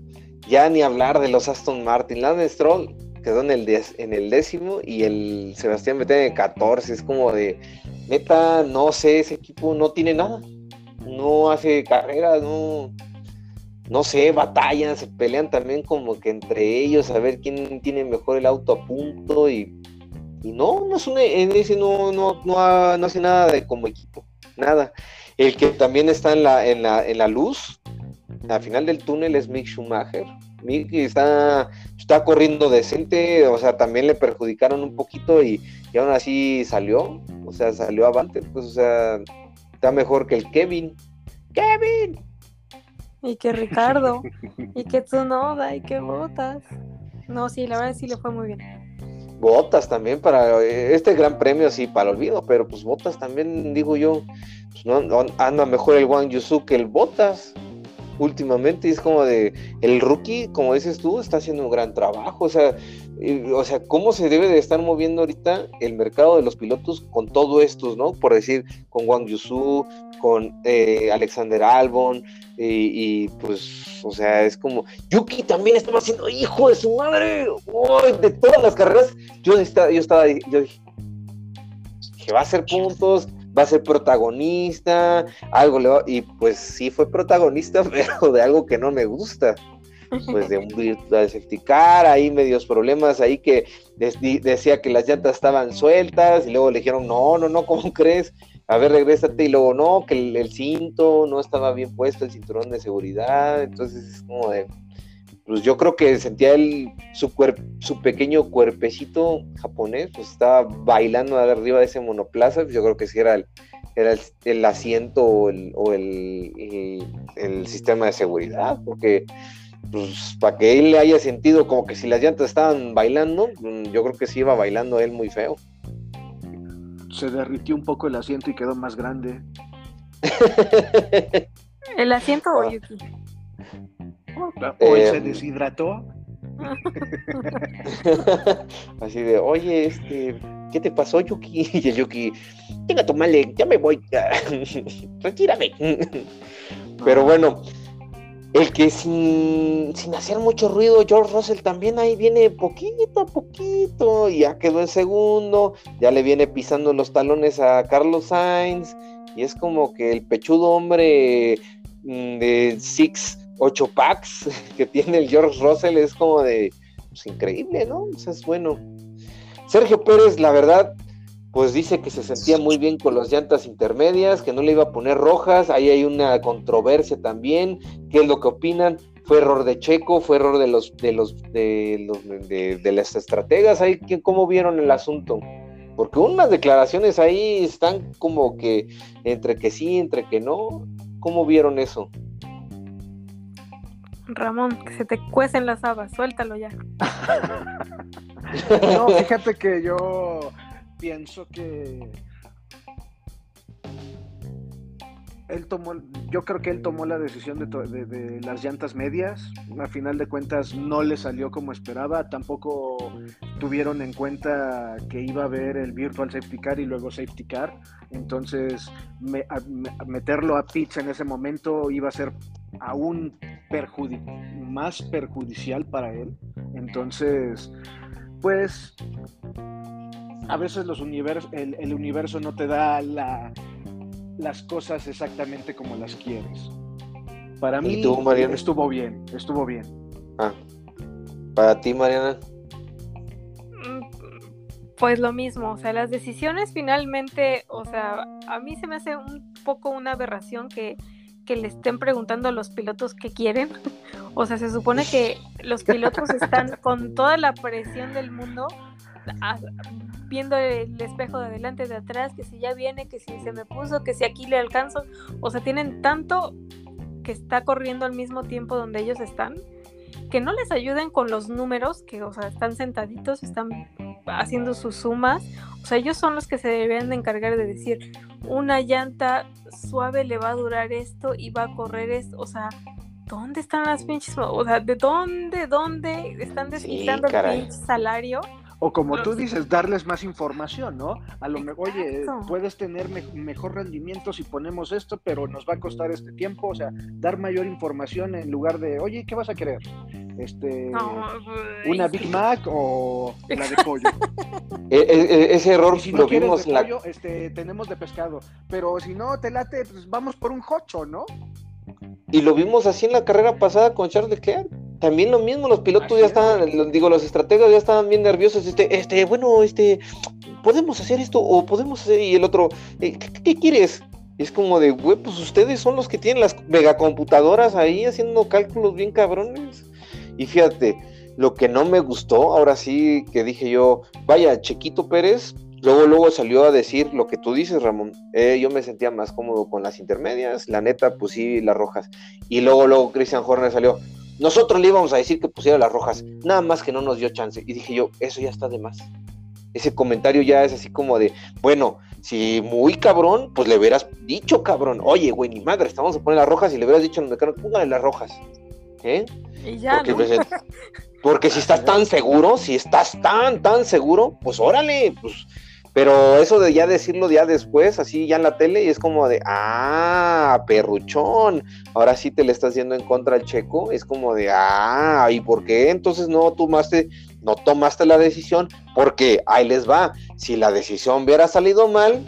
ya ni hablar de los Aston Martin. Lance Stroll quedó en el, en el décimo y el Sebastián Vettel en el 14. Es como de, neta, no sé, ese equipo no tiene nada. No hace carreras, no. No sé, batallan, se pelean también como que entre ellos a ver quién tiene mejor el auto a punto y, y no, no es un, en ese no, no, no, no hace nada de como equipo, nada. El que también está en la, en la, en la luz, al final del túnel es Mick Schumacher. Mick está, está corriendo decente, o sea, también le perjudicaron un poquito y, aún así salió, o sea, salió avante, pues, o sea, está mejor que el Kevin. ¡Kevin! Y que Ricardo, y que Tsunoda, y que Botas. No, sí, la verdad sí le fue muy bien. botas también para este gran premio, sí, para el olvido, pero pues botas también, digo yo, pues no, anda mejor el Wang Yusu que el botas últimamente. es como de, el rookie, como dices tú, está haciendo un gran trabajo. O sea, o sea, ¿cómo se debe de estar moviendo ahorita el mercado de los pilotos con todo estos, ¿no? Por decir, con Wang Yusu, con eh, Alexander Albon, y, pues, o sea, es como, Yuki también estaba haciendo, hijo de su madre, de todas las carreras, yo estaba, yo estaba, yo dije, que va a hacer puntos, va a ser protagonista, algo le va, y pues sí fue protagonista, pero de algo que no me gusta. Pues de un virtual safety car, ahí medios problemas, ahí que decía que las llantas estaban sueltas, y luego le dijeron, no, no, no, ¿cómo crees? A ver, regrésate, y luego no, que el, el cinto no estaba bien puesto, el cinturón de seguridad, entonces es como de, pues yo creo que sentía él, su, su pequeño cuerpecito japonés, pues estaba bailando arriba de ese monoplaza, pues yo creo que sí era el, era el, asiento o, el, el, sistema de seguridad, porque pues para que él le haya sentido como que si las llantas estaban bailando, mm, yo creo que sí iba bailando él muy feo. Se derritió un poco el asiento y quedó más grande. ¿El asiento o Yuki? O se em, deshidrató. Así de, oye, este, ¿qué te pasó, Yuki? Y el Yuki, tenga tu male, ya me voy, retírame. Pero ah. bueno, el que sin, sin hacer mucho ruido, George Russell también ahí viene poquito a poquito, ya quedó en segundo, ya le viene pisando los talones a Carlos Sainz, y es como que el pechudo hombre mm, de Six ocho packs que tiene el George Russell es como de pues, increíble, ¿no? O sea, es bueno. Sergio Pérez, la verdad, pues dice que se sentía muy bien con las llantas intermedias, que no le iba a poner rojas. Ahí hay una controversia también. ¿Qué es lo que opinan? Fue error de Checo, fue error de los de los de los de, las estrategas. Ahí, ¿cómo vieron el asunto? Porque unas declaraciones ahí están como que entre que sí, entre que no. ¿Cómo vieron eso? Ramón, que se te cuecen las habas, suéltalo ya. no, fíjate que yo pienso que él tomó, yo creo que él tomó la decisión de, de, las llantas medias. A final de cuentas no le salió como esperaba. Tampoco tuvieron en cuenta que iba a haber el virtual safety car y luego safety car. Entonces meterlo a pitch en ese momento iba a ser aún más perjudicial para él. Entonces, pues a veces los universos, el, universo no te da las cosas exactamente como las quieres. Para mí estuvo bien, estuvo bien. Ah. Para ti, Mariana. Mm, pues lo mismo, o sea, las decisiones finalmente, o sea, a mí se me hace un poco una aberración que que le estén preguntando a los pilotos qué quieren. O sea, se supone que los pilotos están con toda la presión del mundo, viendo el espejo de adelante, de atrás, que si ya viene, que si se me puso, que si aquí le alcanzo. O sea, tienen tanto que está corriendo al mismo tiempo donde ellos están, que no les ayuden con los números, que, o sea, están sentaditos, están haciendo sus sumas. O sea, ellos son los que se deberían de encargar de decir, una llanta suave le va a durar esto y va a correr esto. O sea, ¿dónde están las pinches? O sea, ¿de dónde, dónde están desquitando el pinche salario? O como tú dices, darles más información, ¿no? A lo mejor, oye, puedes tener mejor rendimiento si ponemos esto, pero nos va a costar este tiempo. O sea, dar mayor información en lugar de, oye, ¿qué vas a querer? Este, ¿Una Big Mac o la de pollo? E, e, e, ese error si no quieres de pollo, este, tenemos de pescado. Pero si no te late, pues vamos por un jocho, ¿no? Y lo vimos así en la carrera pasada con Charles Leclerc. También lo mismo, los pilotos ya estaban, digo, los estrategas ya estaban bien nerviosos. Este, este, bueno, este, podemos hacer esto o podemos hacer. Y el otro, eh, ¿qué, quieres? es como de, güey, pues ustedes son los que tienen las megacomputadoras ahí haciendo cálculos bien cabrones. Y fíjate, lo que no me gustó, ahora sí que dije yo, vaya, Chequito Pérez, luego, luego salió a decir lo que tú dices, Ramón. Eh, yo me sentía más cómodo con las intermedias, la neta, pues sí, las rojas. Y luego, luego Christian Horner salió, nosotros le íbamos a decir que pusiera las rojas, nada más que no nos dio chance. Y dije yo, eso ya está de más. ese comentario ya es así como de, bueno, si muy cabrón, pues le hubieras dicho, cabrón, oye, güey, ni madre, estamos a poner las rojas y le hubieras dicho a los mexicanos, póngale las rojas. ¿Eh? Y ya, Porque, ¿no? pues, Porque si estás tan seguro, si estás tan, tan seguro, pues órale, pues. Pero eso de ya decirlo ya después, así ya en la tele, y es como de, ah, perruchón, ahora sí te le estás yendo en contra al checo, es como de, ah, ¿y por qué entonces no tomaste, no tomaste la decisión? Porque ahí les va, si la decisión hubiera salido mal,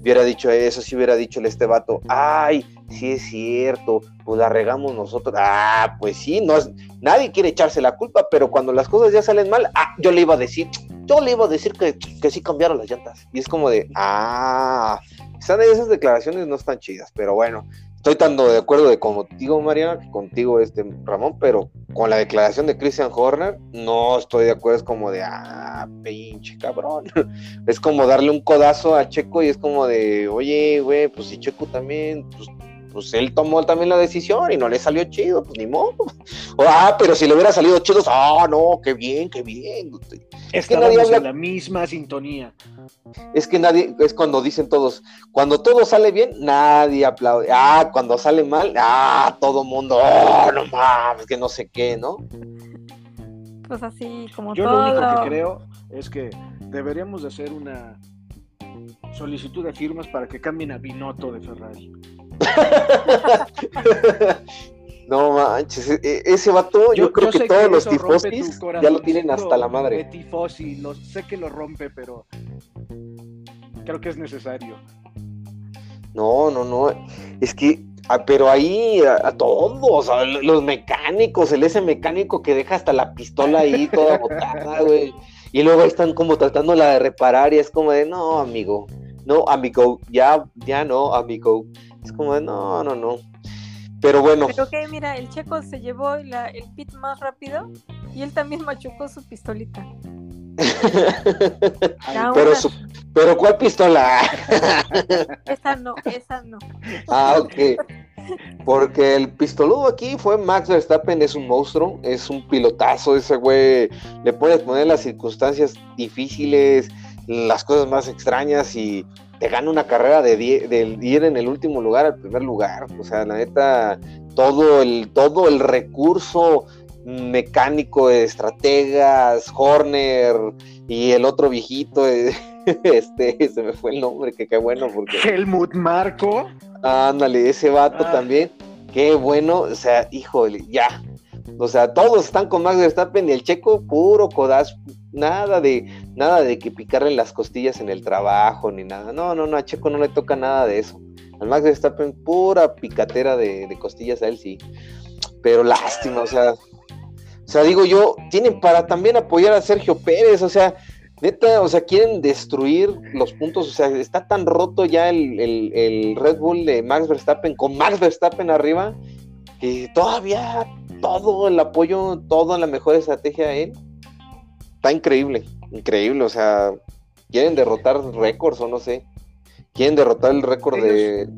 hubiera dicho eso, sí hubiera dicho el este vato, ay, sí es cierto, pues la regamos nosotros, ah, pues sí, no es, nadie quiere echarse la culpa, pero cuando las cosas ya salen mal, ah, yo le iba a decir, yo le iba a decir que, que sí cambiaron las llantas, y es como de, ah, esas, declaraciones no están chidas, pero bueno, estoy tan de acuerdo de contigo, Mariana, que contigo, este, Ramón, pero con la declaración de Christian Horner, no estoy de acuerdo, es como de, ah, pinche cabrón. Es como darle un codazo a Checo y es como de, oye, güey, pues si Checo también, pues, pues él tomó también la decisión y no le salió chido, pues ni modo. Ah, pero si le hubiera salido chido, ah, no, qué bien, qué bien. Es que nadie habla- en la misma sintonía. Es que nadie, es cuando dicen todos, cuando todo sale bien, nadie aplaude. Ah, cuando sale mal, ah, todo mundo, oh, no mames, que no sé qué, ¿no? Pues así como Yo todo. lo único que creo es que deberíamos de hacer una solicitud de firmas para que cambien a Binotto de Ferrari. no manches, e- e- ese vato, yo, creo que todos los tifosis ya lo tienen hasta la De madre. tifosi, lo- sé que lo rompe, pero creo que es necesario. No, no, no, es que, ah, pero ahí a, a todos, a los mecánicos, el ese mecánico que deja hasta la pistola ahí toda botada, güey. Y luego ahí están como tratándola de reparar y es como de, no, amigo, no, amigo, ya, ya no, amigo. Es como de, no, no, no. Pero bueno, Pero que mira, el checo se llevó la- el pit más rápido y él también machucó su pistolita. Pero, su- pero ¿cuál pistola? Esa no, esa no. Ah, ok. Porque el pistoludo aquí fue Max Verstappen, es un monstruo, es un pilotazo, ese güey le puedes poner las circunstancias difíciles, las cosas más extrañas y te gana una carrera de, die- de ir en el último lugar al primer lugar. O sea, la neta, todo el, todo el recurso mecánico de estrategas, Horner y el otro viejito, este, se me fue el nombre, que qué bueno porque... Helmut Marco. Ándale, ese vato Ah. también. Qué bueno, o sea, híjole, ya. O sea, todos están con Max Verstappen y el checo puro codazo. Nada de, nada de que picarle las costillas en el trabajo ni nada. No, no, no, a Checo no le toca nada de eso. Al Max Verstappen pura picatera de, de costillas a él sí. Pero lástima, o sea. O sea, digo yo, tienen para también apoyar a Sergio Pérez, o sea, neta, o sea, quieren destruir los puntos, o sea, está tan roto ya el, el- el Red Bull de Max Verstappen con Max Verstappen arriba, que todavía todo el apoyo, toda la mejor estrategia a él, está increíble, increíble, o sea, quieren derrotar récords o no sé, quieren derrotar el récord de...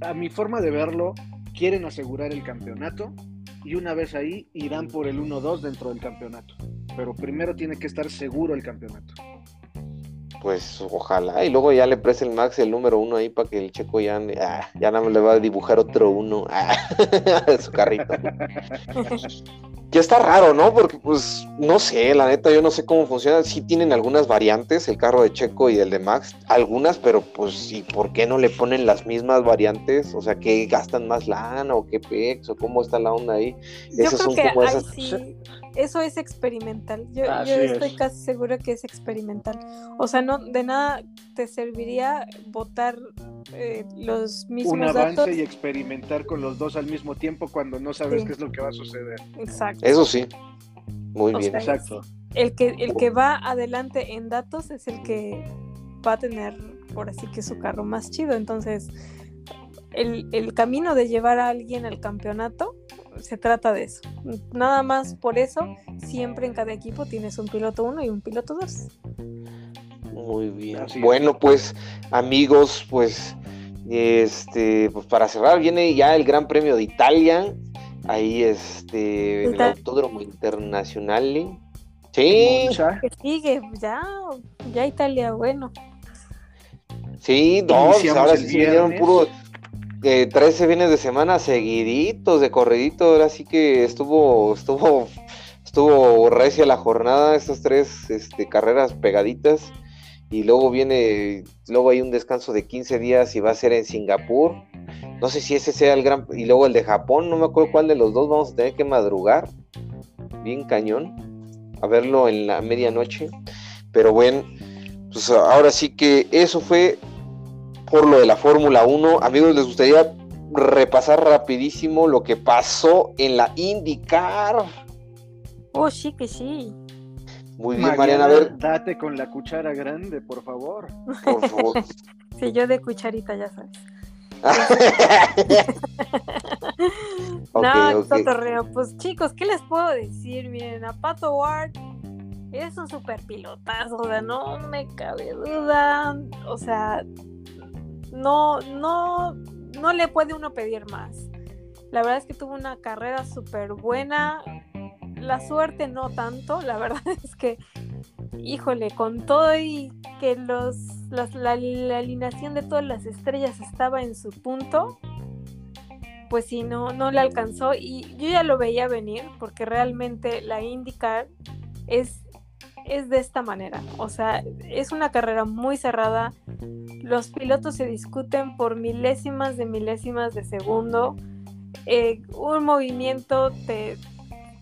A mi forma de verlo, quieren asegurar el campeonato y una vez ahí irán por el 1-2 dentro del campeonato. Pero primero tiene que estar seguro el campeonato. Pues ojalá, y luego ya le preste el Max el número uno ahí para que el checo ya, ah, ya nada más le va a dibujar otro uno ah, a su carrito. Que está raro, ¿no? Porque pues no sé, la neta yo no sé cómo funciona. Sí tienen algunas variantes, el carro de Checo y el de Max, algunas, pero pues sí, ¿por qué no le ponen las mismas variantes? O sea, que gastan más lana o qué pex o cómo está la onda ahí. Yo Esas creo son que como esas- sí, eso es experimental. Yo, estoy es. casi segura que es experimental. O sea, no de nada te serviría votar eh, los mismos Un avance datos. y experimentar con los dos al mismo tiempo cuando no sabes Sí. qué es lo que va a suceder. Exacto. Eso sí, muy O bien. sea, Exacto. El que, el que va adelante en datos es el que va a tener, por así que, su carro más chido. Entonces, el, el camino de llevar a alguien al campeonato se trata de eso. Nada más por eso, siempre en cada equipo tienes un piloto 1 y un piloto 2. Muy bien. Así es. bueno, pues, amigos, pues, este, pues para cerrar, viene ya el Gran Premio de Italia. Ahí, este, en el. Autódromo Internacional. Sí. Que sigue, ya, ya Italia, bueno. Sí, dos, ahora sí se vinieron puro eh, 13 fines de semana seguiditos de corredito, ahora sí que estuvo, estuvo, estuvo recia la jornada, estas tres este, carreras pegaditas, y luego viene, luego hay un descanso de 15 días y va a ser en Singapur, no sé si ese sea el gran, y luego el de Japón, no me acuerdo cuál de los dos, vamos a tener que madrugar, bien cañón, a verlo en la medianoche, pero bueno, pues ahora sí que eso fue por lo de la Fórmula 1. Amigos, les gustaría repasar rapidísimo lo que pasó en la IndyCar. Oh, sí que sí. Muy bien, Mariana, a ver. Date con la cuchara grande, por favor. Por favor. sí, yo de cucharita, ya sabes. no, okay. Pues chicos, ¿qué les puedo decir? Miren, a Pato Ward es un super pilotazo, o sea, no me cabe duda. O sea, no, no, no le puede uno pedir más. La verdad es que tuvo una carrera súper buena. La suerte no tanto, la verdad es que, híjole, con todo y que los, la, alineación de todas las estrellas estaba en su punto, pues sí, no, no le alcanzó. Y yo ya lo veía venir, porque realmente la IndyCar es es de esta manera. O sea, es una carrera muy cerrada. Los pilotos se discuten por milésimas de milésimas de segundo. Eh, un movimiento te,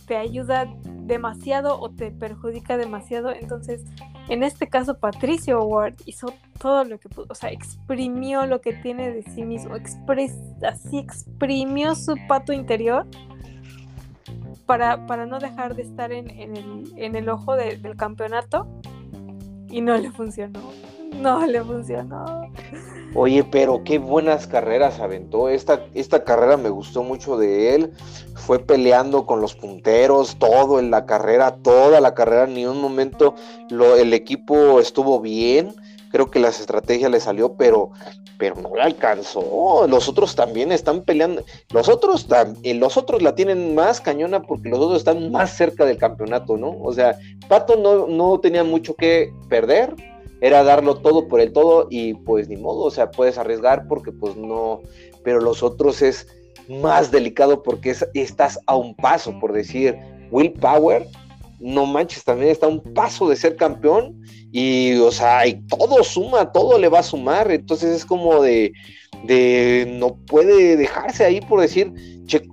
te ayuda demasiado o te perjudica demasiado. Entonces, en este caso, Patricio Ward hizo todo lo que pudo, o sea, exprimió lo que tiene de sí mismo, así exprimió su pato interior para, para no dejar de estar en, el, en el, ojo del campeonato y no le funcionó. No le funcionó. Oye, pero qué buenas carreras aventó. Esta, esta carrera me gustó mucho de él. Fue peleando con los punteros, todo en la carrera, toda la carrera, ni un momento lo, el equipo estuvo bien creo que las estrategias le salió, pero, pero no le alcanzó. Los otros también están peleando. Los otros, eh, los otros la tienen más cañona porque los otros están más cerca del campeonato, ¿no? O sea, Pato no, no tenía mucho que perder, era darlo todo por el todo y pues ni modo, o sea, puedes arriesgar porque pues no, pero los otros es más delicado porque estás a un paso, por decir, Will Power no manches, también está un paso de ser campeón y, o sea, y todo suma, todo le va a sumar, entonces es como de, de no puede dejarse ahí por decir,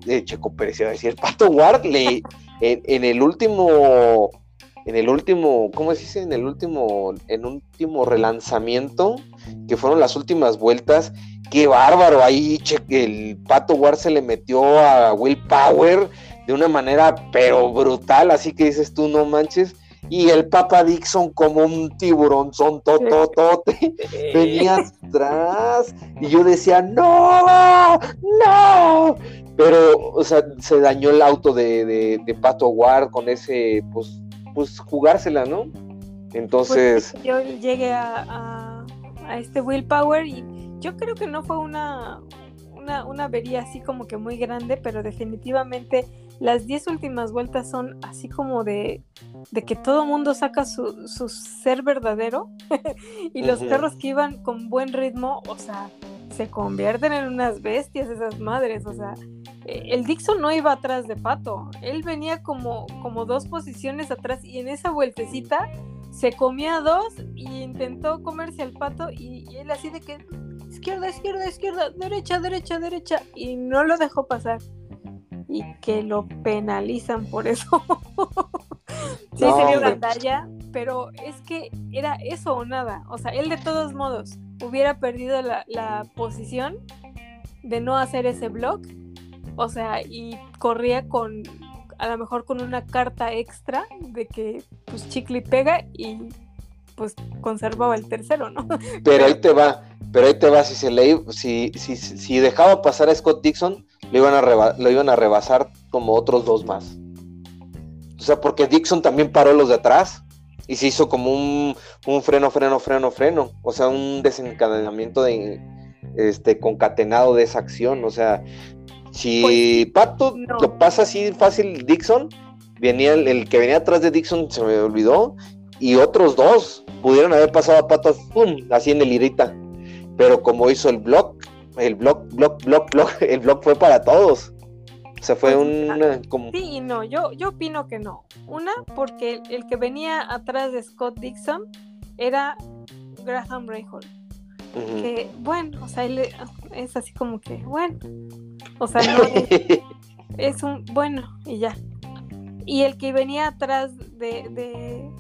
eh, Checo Pérez, decir, Pato Ward, le, en, el último, en el último, ¿cómo se dice? En el último, en último relanzamiento, que fueron las últimas vueltas, qué bárbaro, ahí el Pato Ward se le metió a Will Power, de una manera pero brutal, así que dices tú no manches. Y el Papa Dixon como un tiburón son tototote venía atrás y yo decía no, no, pero o sea se dañó el auto de, de, Pato Ward con ese pues pues jugársela, ¿no? Entonces pues, yo llegué a, a, a este willpower y yo creo que no fue una, una, una avería así como que muy grande, pero definitivamente las 10 últimas vueltas son así como de, de que todo mundo saca su, su ser verdadero y los perros que iban con buen ritmo, o sea, se convierten en unas bestias esas madres, o sea, e, el Dixon no iba atrás de Pato, él venía como, como dos posiciones atrás y en esa vueltecita se comía dos y intentó comerse al pato y, y, él así de que izquierda, izquierda, izquierda, derecha, derecha, derecha y no lo dejó pasar y que lo penalizan por eso. sí, sería una talla, pero es que era eso o nada. O sea, él de todos modos hubiera perdido la, posición de no hacer ese block. O sea, y corría con, a lo mejor con una carta extra de que pues Chicli pega y pues conservaba el tercero, ¿no? Pero ahí te va, pero ahí te va, si se le si, si, si dejaba pasar a Scott Dixon, lo iban, a lo iban a rebasar como otros dos más. O sea, porque Dixon también paró los de atrás y se hizo como un, freno, freno, freno, freno. O sea, un desencadenamiento de este concatenado de esa acción. O sea, si pues Pato lo pasa así fácil Dixon, venía el, que venía atrás de Dixon se me olvidó y otros dos pudieron haber pasado a patas, ¡pum! así en el irita. Pero como hizo el blog, el blog, blog, blog, blog, el blog fue para todos. O sea, fue Pues, un... Como... Sí y no, yo, yo opino que no. Una, porque el, el que venía atrás de Scott Dixon era Graham Rahal. Ujú. Que, bueno, o sea, él es así como que, bueno. O sea, no es, es un bueno y ya. Y el que venía atrás de, de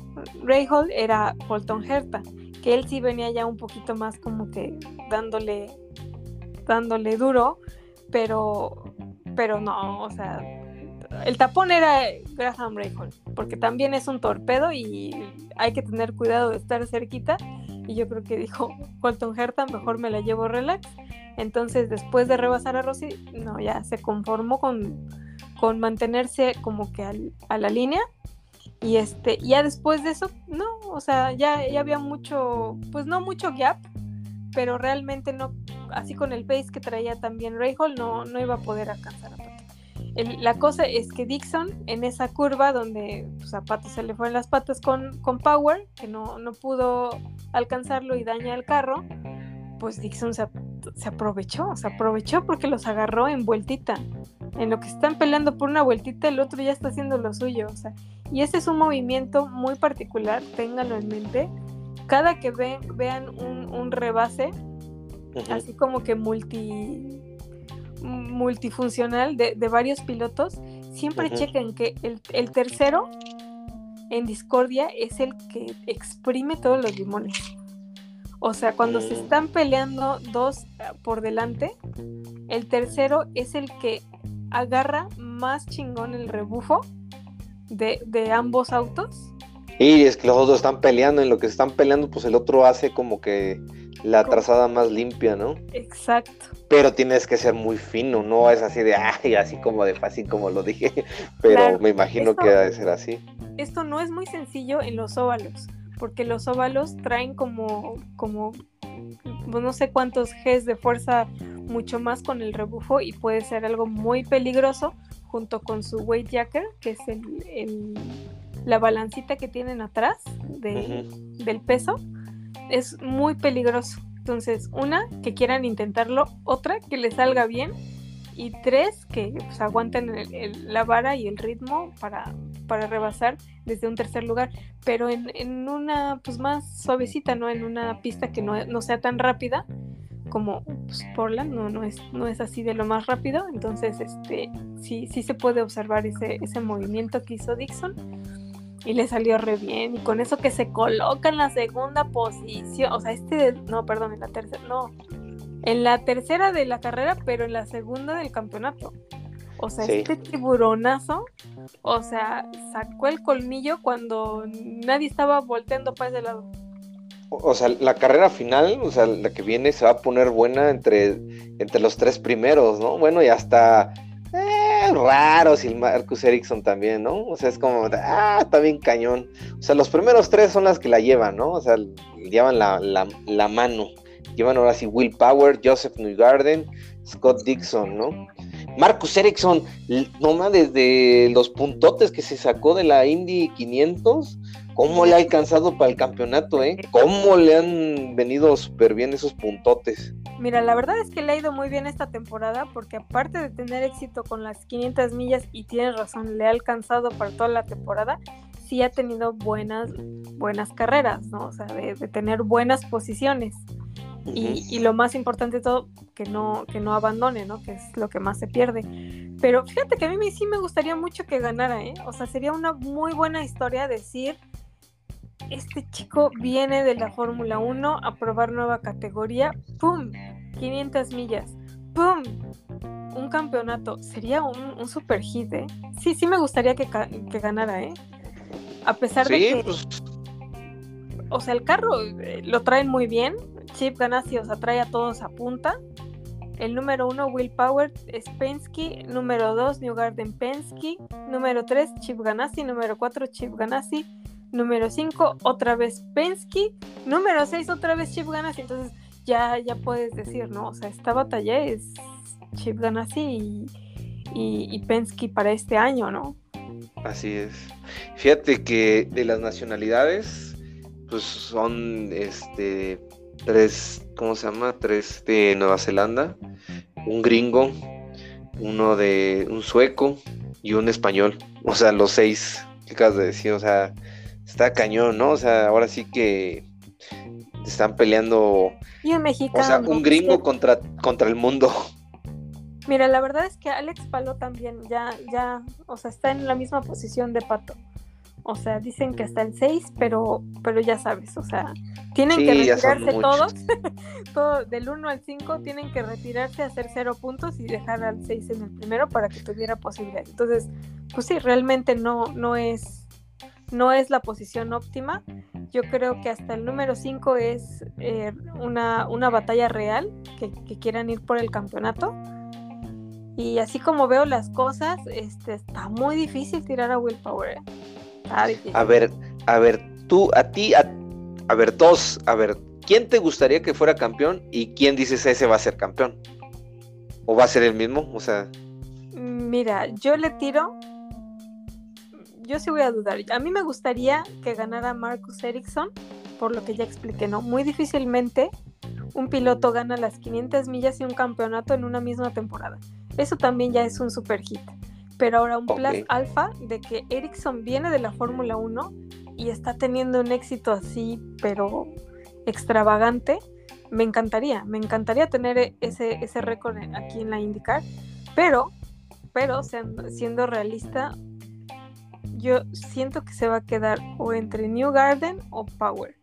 Rahal era Colton Herta, que él sí venía ya un poquito más como que dándole, dándole duro, pero, pero no, o sea, el tapón era Graham Rahal, porque también es un torpedo y hay que tener cuidado de estar cerquita. Y yo creo que dijo Colton Herta, mejor me la llevo relax. Entonces, después de rebasar a Rossi, no, ya se conformó con, con mantenerse como que a la línea. Y este, ya después de eso, no, o sea, ya, ya había mucho, pues no mucho gap, pero realmente no, así con el pace que traía también Rahal, no, no iba a poder alcanzar a Pato. La cosa es que Dixon, en esa curva donde pues, a se le fueron las patas con, con Power, que no, no pudo alcanzarlo y daña el carro, pues Dixon se, se aprovechó, se aprovechó porque los agarró en vueltita. En lo que están peleando por una vueltita, el otro ya está haciendo lo suyo. O sea, y ese es un movimiento muy particular, ténganlo en mente. Cada que ve- vean un, un rebase, así como que multi multifuncional de, de varios pilotos, siempre chequen que el, el tercero en discordia es el que exprime todos los limones. O sea, cuando se Mm. están peleando dos eh, por delante, el tercero es el que agarra más chingón el rebufo de, de ambos autos. Y es que los otros están peleando, en lo que están peleando, pues el otro hace como que la trazada más limpia, ¿no? Exacto. Pero tienes que ser muy fino, no es así de, ay, así como de fácil como lo dije, pero Claro, me imagino eso- que ha de ser así. esto no es muy sencillo en los óvalos, porque los óvalos traen como, como pues, no sé cuántos Gs de fuerza mucho más con el rebufo y puede ser algo muy peligroso junto con su weight jacker, que es el, el- la balancita que tienen atrás de- del peso, es muy peligroso. Entonces, una, que quieran intentarlo, otra, que les salga bien, y tres, que pues, aguanten el- el- la vara y el ritmo para, para rebasar desde un tercer lugar, pero en, en una pues más suavecita, ¿no? En una pista que no, no sea tan rápida como pues, Portland, no, no, es, no es así de lo más rápido, entonces este sí, sí se puede observar ese, ese movimiento que hizo Dixon y le salió re bien, y con eso que se coloca en la segunda posición, o sea, este, no, perdón, en la tercera, no, en la tercera de la carrera, pero en la segunda del campeonato. O sea, Sí. este tiburonazo, o sea, sacó el colmillo cuando nadie estaba volteando para ese lado. O sea, la carrera final, o sea, la que viene se va a poner buena entre, entre los tres primeros, ¿no? Bueno, y hasta eh, raro si el Marcus Ericsson también, ¿no? O sea, es como, ah, está cañón. O sea, los primeros tres son las que la llevan, ¿no? O sea, llevan la, la, mano. Llevan ahora sí Will Power, Joseph Newgarden, Scott Dixon, ¿no? Marcus Ericsson, l- nomás desde los puntotes que se sacó de la Indy 500, ¿cómo le ha alcanzado para el campeonato, eh? ¿Cómo le han venido súper bien esos puntotes? Mira, la verdad es que le ha ido muy bien esta temporada porque aparte de tener éxito con las 500 millas y tienes razón, le ha alcanzado para toda la temporada, sí ha tenido buenas, buenas carreras, ¿no? O sea, de, de tener buenas posiciones. Y, y lo más importante de todo, que no, que no abandone, ¿no? Que es lo que más se pierde. Pero fíjate que a mí sí me gustaría mucho que ganara, ¿eh? O sea, sería una muy buena historia decir, este chico viene de la Fórmula 1 a probar nueva categoría, ¡pum! 500 millas, ¡pum! Un campeonato. Sería un, un super hit, ¿eh? Sí, sí me gustaría que, ganara, ¿eh? A pesar de que pues o sea, el carro eh, lo traen muy bien. Chip Ganassi, o sea, trae a todos a punta. El número uno, Will Power, es Penske. Número dos, New Garden Penske. Número tres, Chip Ganassi. Número cuatro, Chip Ganassi. Número cinco, otra vez Penske. Número seis, otra vez Chip Ganassi. Entonces, ya, ya puedes decir, ¿no? O sea, esta batalla es Chip Ganassi y, y, y Penske para este año, ¿no? Así es. Fíjate que de las nacionalidades, pues son este tres, ¿cómo se llama? Tres de Nueva Zelanda, un gringo, uno de un sueco y un español. O sea, los seis que acabas de decir, o sea, está cañón, ¿no? O sea, ahora sí que están peleando. Y un mexicano. O sea, un gringo contra, contra el mundo. Mira, la verdad es que Alex Palo también ya, ya, o sea, está en la misma posición de Pato. O sea, dicen que está el 6, pero, pero ya sabes, o sea, tienen que retirarse todos, todo, del 1 al 5, tienen que retirarse, hacer 0 puntos y dejar al 6 en el primero para que tuviera posibilidad. Entonces, pues sí, realmente no, no es, no es la posición óptima. Yo creo que hasta el número 5 es eh, una, una, batalla real, que, que quieran ir por el campeonato y así como veo las cosas, este, está muy difícil tirar a Willpower. ¿eh? A ver, a ver, tú, a ti, a, a ver, dos, a ver, ¿quién te gustaría que fuera campeón y quién dices ese va a ser campeón? ¿O va a ser el mismo? O sea. Mira, yo le tiro. Yo sí voy a dudar. A mí me gustaría que ganara Marcus Ericsson, por lo que ya expliqué, ¿no? Muy difícilmente un piloto gana las 500 millas y un campeonato en una misma temporada. Eso también ya es un super hit. Pero ahora un plus alfa de que Ericsson viene de la Fórmula 1 y está teniendo un éxito así, pero extravagante. Me encantaría, me encantaría tener e-, ese, ese récord aquí en la IndyCar. Pero, pero siendo realista, yo siento que se va a quedar o entre New Garden o Power.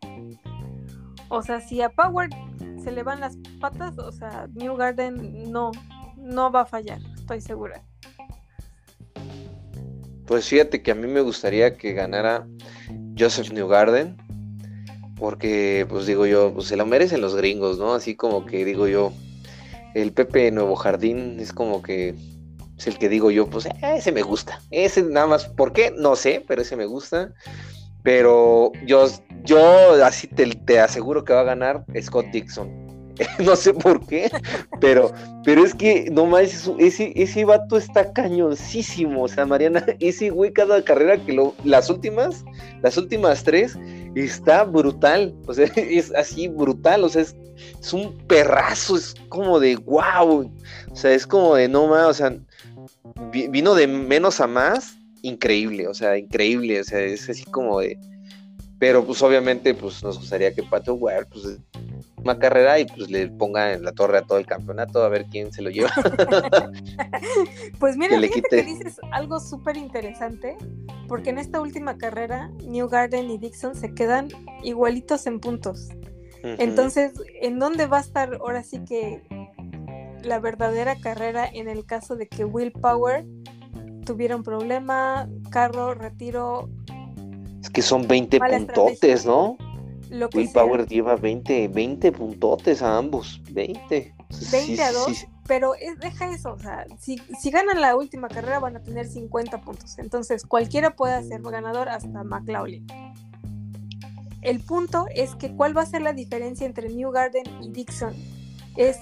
O sea, si a Power se le van las patas, o sea, New Garden no, no va a fallar, estoy segura. Pues fíjate que a mí me gustaría que ganara Joseph Newgarden, porque pues digo yo, pues se lo merecen los gringos, ¿no? Así como que digo yo, el Pepe Nuevo Jardín es como que es el que digo yo, pues eh, ese me gusta, ese nada más, ¿por qué? No sé, pero ese me gusta. Pero yo, yo así te, te aseguro que va a ganar Scott Dixon. no sé por qué, pero, pero es que no más, ese, ese vato está cañoncísimo. O sea, Mariana, ese güey, cada carrera que lo, las últimas, las últimas tres, está brutal. O sea, es así brutal. O sea, es, es un perrazo, es como de wow. O sea, es como de no más, o sea, vino de menos a más, increíble, o sea, increíble. O sea, es así como de. Pero pues obviamente, pues nos gustaría que Pato Ware, pues una carrera y pues le ponga en la torre a todo el campeonato a ver quién se lo lleva. pues mira, fíjate que dices algo súper interesante, porque en esta última carrera New Garden y Dixon se quedan igualitos en puntos. Entonces, ¿en dónde va a estar ahora sí que la verdadera carrera en el caso de que Will Power tuviera un problema, carro, retiro? Es que son 20 puntotes, ¿no? Will Power lleva 20, 20 puntotes a ambos, 20. 20 a 2, pero deja eso, o sea, si, si, ganan la última carrera van a tener 50 puntos, entonces cualquiera puede ser ganador hasta McLaughlin. El punto es que cuál va a ser la diferencia entre New Garden y Dixon es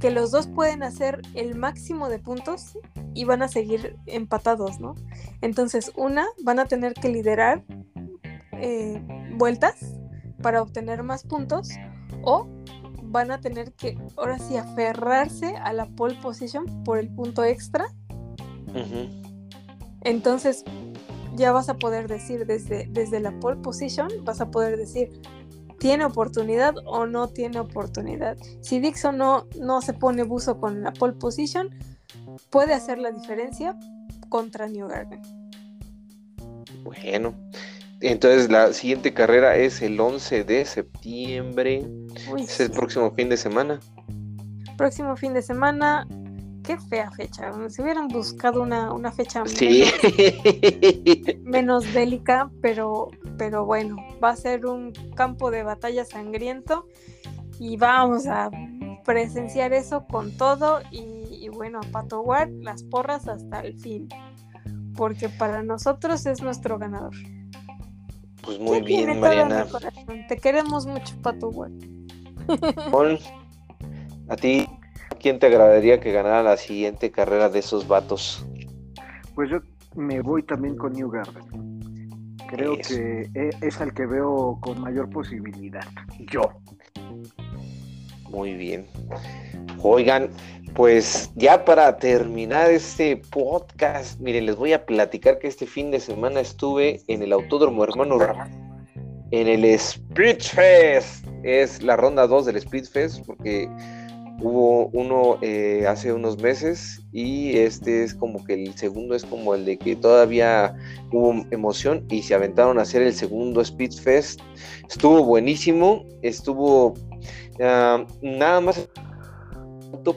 que los dos pueden hacer el máximo de puntos y van a seguir empatados, ¿no? Entonces, una, van a tener que liderar eh, vueltas para obtener más puntos o van a tener que ahora sí aferrarse a la pole position por el punto extra. Entonces ya vas a poder decir desde, desde la pole position, vas a poder decir, ¿tiene oportunidad o no tiene oportunidad? Si Dixon no, no se pone buzo con la pole position, puede hacer la diferencia contra New Garden. Bueno, entonces la siguiente carrera es el 11 de septiembre. es el próximo fin de semana. Próximo fin de semana. Qué fea fecha. Si hubieran buscado una, fecha menos, bélica, pero, pero bueno, va a ser un campo de batalla sangriento y vamos a presenciar eso con todo y, bueno, a Pato Ward las porras hasta el fin, porque para nosotros es nuestro ganador. Pues muy bien, Mariana. Te queremos mucho, Pato Paul, a ti, ¿quién te agradaría que ganara la siguiente carrera de esos vatos? Pues yo me voy también con New Garden. Creo que e, es el que veo con mayor posibilidad. Yo. Muy bien. Oigan, pues ya para terminar este podcast, miren, les voy a platicar que este fin de semana estuve en el Autódromo Hermano en el Speed Fest. Es la ronda 2 del Speed Fest porque hubo uno eh, hace unos meses y este es como que el segundo es como el de que todavía hubo emoción y se aventaron a hacer el segundo Speed Fest. Estuvo buenísimo, estuvo ah, nada más,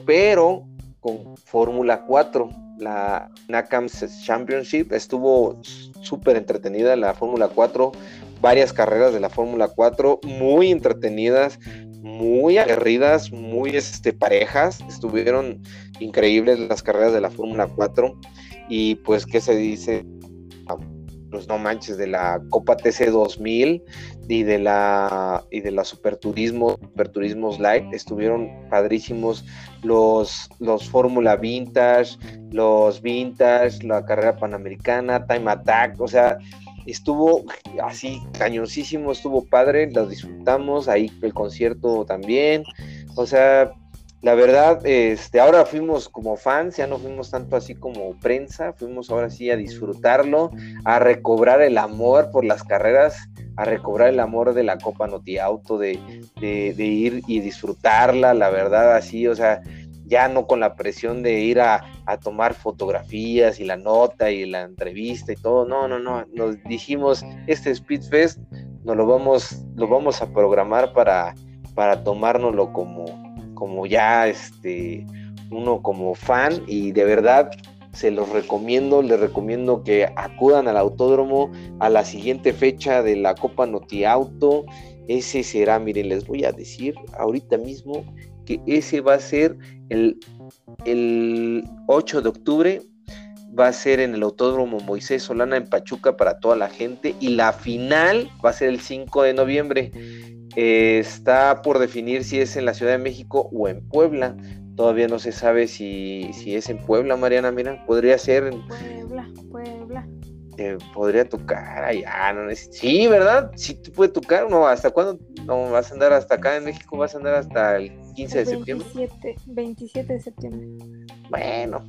pero con Fórmula 4. La NACAMS Championship estuvo súper entretenida la Fórmula 4 varias carreras de la Fórmula 4 muy entretenidas, muy aguerridas, muy este, parejas. Estuvieron increíbles las carreras de la Fórmula 4. Y pues, ¿qué se dice? Pues no manches, de la Copa TC 2000 y de la y de la Superturismo, Superturismos Light, estuvieron padrísimos los, los Fórmula Vintage, los Vintage, la carrera panamericana, Time Attack, o sea, estuvo así cañosísimo, estuvo padre, lo disfrutamos, ahí el concierto también, o sea, la verdad, este, ahora fuimos como fans, ya no fuimos tanto así como prensa, fuimos ahora sí a disfrutarlo, a recobrar el amor por las carreras, a recobrar el amor de la Copa Noti Auto, de, de, de ir y disfrutarla, la verdad, así, o sea, ya no con la presión de ir a, tomar fotografías y la nota y la entrevista y todo, no, no, no, nos dijimos, este Speedfest nos lo vamos, lo vamos a programar para, para tomárnoslo como, como ya este, uno como fan y de verdad se los recomiendo, les recomiendo que acudan al autódromo a la siguiente fecha de la Copa Noti Auto. Ese será, miren, les voy a decir ahorita mismo, que ese va a ser el, el 8 de octubre, va a ser en el Autódromo Moisés Solana en Pachuca para toda la gente y la final va a ser el 5 de noviembre. está por definir si es en la Ciudad de México o en Puebla. Todavía no se sabe si, si es en Puebla, Mariana. Mira, podría ser en Puebla, Puebla. podría tocar allá, no Sí, ¿verdad? Sí te puede tocar, no, ¿hasta cuándo? No, vas a andar hasta acá en México, vas a andar hasta el 15 de septiembre. 27 de septiembre. Bueno,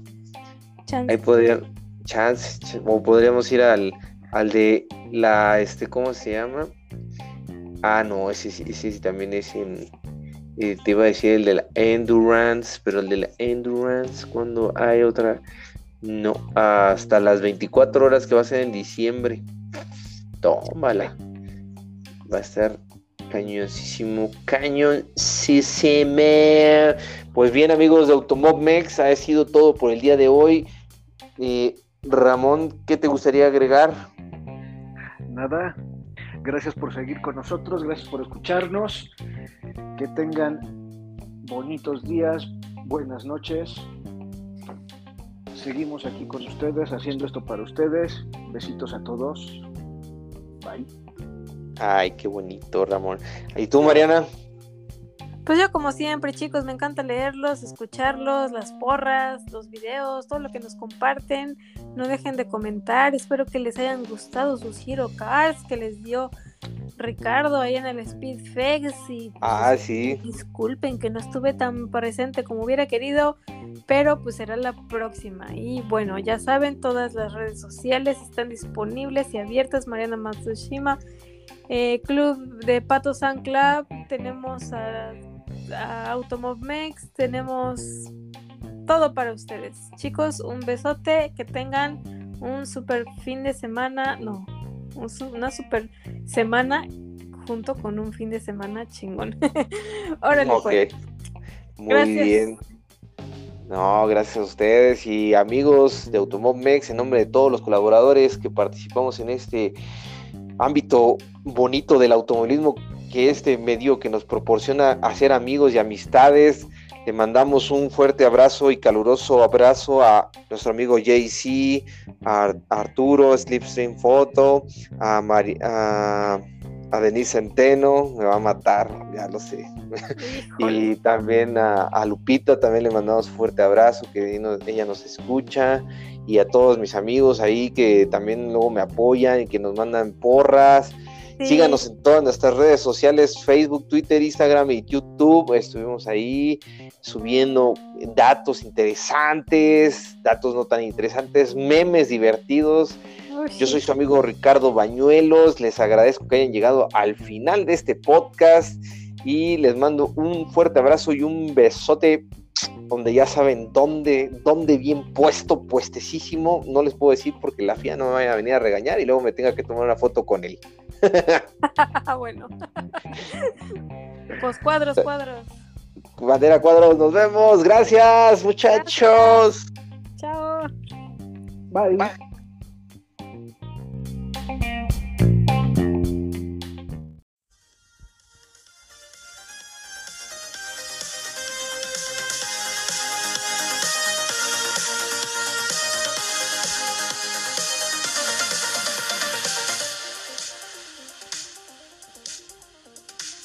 ahí podría, chance, o podríamos ir al, al de la, este, ¿cómo se llama? Ah, no, ese, sí también es en, eh, te iba a decir el de la Endurance, pero el de la Endurance, cuando hay otra, no, hasta las 24 horas que va a ser en diciembre. Tómala. Va a estar Cañoncísimo, cañoncísimo. Pues bien, amigos de Automobmex, ha sido todo por el día de hoy. Eh, Ramón, ¿qué te gustaría agregar? Nada, gracias por seguir con nosotros, gracias por escucharnos. Que tengan bonitos días, buenas noches. Seguimos aquí con ustedes, haciendo esto para ustedes. Besitos a todos. Bye. Ay, qué bonito, Ramón. ¿Y tú, Mariana? Pues yo como siempre, chicos, me encanta leerlos, escucharlos, las porras, los videos, todo lo que nos comparten. No dejen de comentar. Espero que les hayan gustado sus Hero Cards que les dio Ricardo ahí en el Speedfex. Y pues, ah, sí. Disculpen que no estuve tan presente como hubiera querido, pero pues será la próxima. Y bueno, ya saben, todas las redes sociales están disponibles y abiertas. Mariana Matsushima eh, club de Pato San Club, tenemos a, a Automovmex, tenemos todo para ustedes. Chicos, un besote, que tengan un super fin de semana, no, una super semana junto con un fin de semana chingón. Órale, pues. Muy bien. No, gracias a ustedes y amigos de Automovmex, en nombre de todos los colaboradores que participamos en este ámbito bonito del automovilismo que este medio que nos proporciona hacer amigos y amistades. Le mandamos un fuerte abrazo y caluroso abrazo a nuestro amigo JC, a Arturo, Slipstream Photo, a, a, Denise Centeno, me va a matar, ya lo sé. y también a, Lupita, también le mandamos fuerte abrazo, que ella nos escucha. Y a todos mis amigos ahí que también luego me apoyan y que nos mandan porras. Síganos en todas nuestras redes sociales, Facebook, Twitter, Instagram y YouTube. Estuvimos ahí subiendo datos interesantes, datos no tan interesantes, memes divertidos. Yo soy su amigo Ricardo Bañuelos. Les agradezco que hayan llegado al final de este podcast y les mando un fuerte abrazo y un besote donde ya saben dónde, dónde bien puesto, puestecísimo. No les puedo decir porque la FIA no me vaya a venir a regañar y luego me tenga que tomar una foto con él. bueno. pues cuadros, cuadros. Bandera cuadros, nos vemos. Gracias, muchachos. Chao. Bye.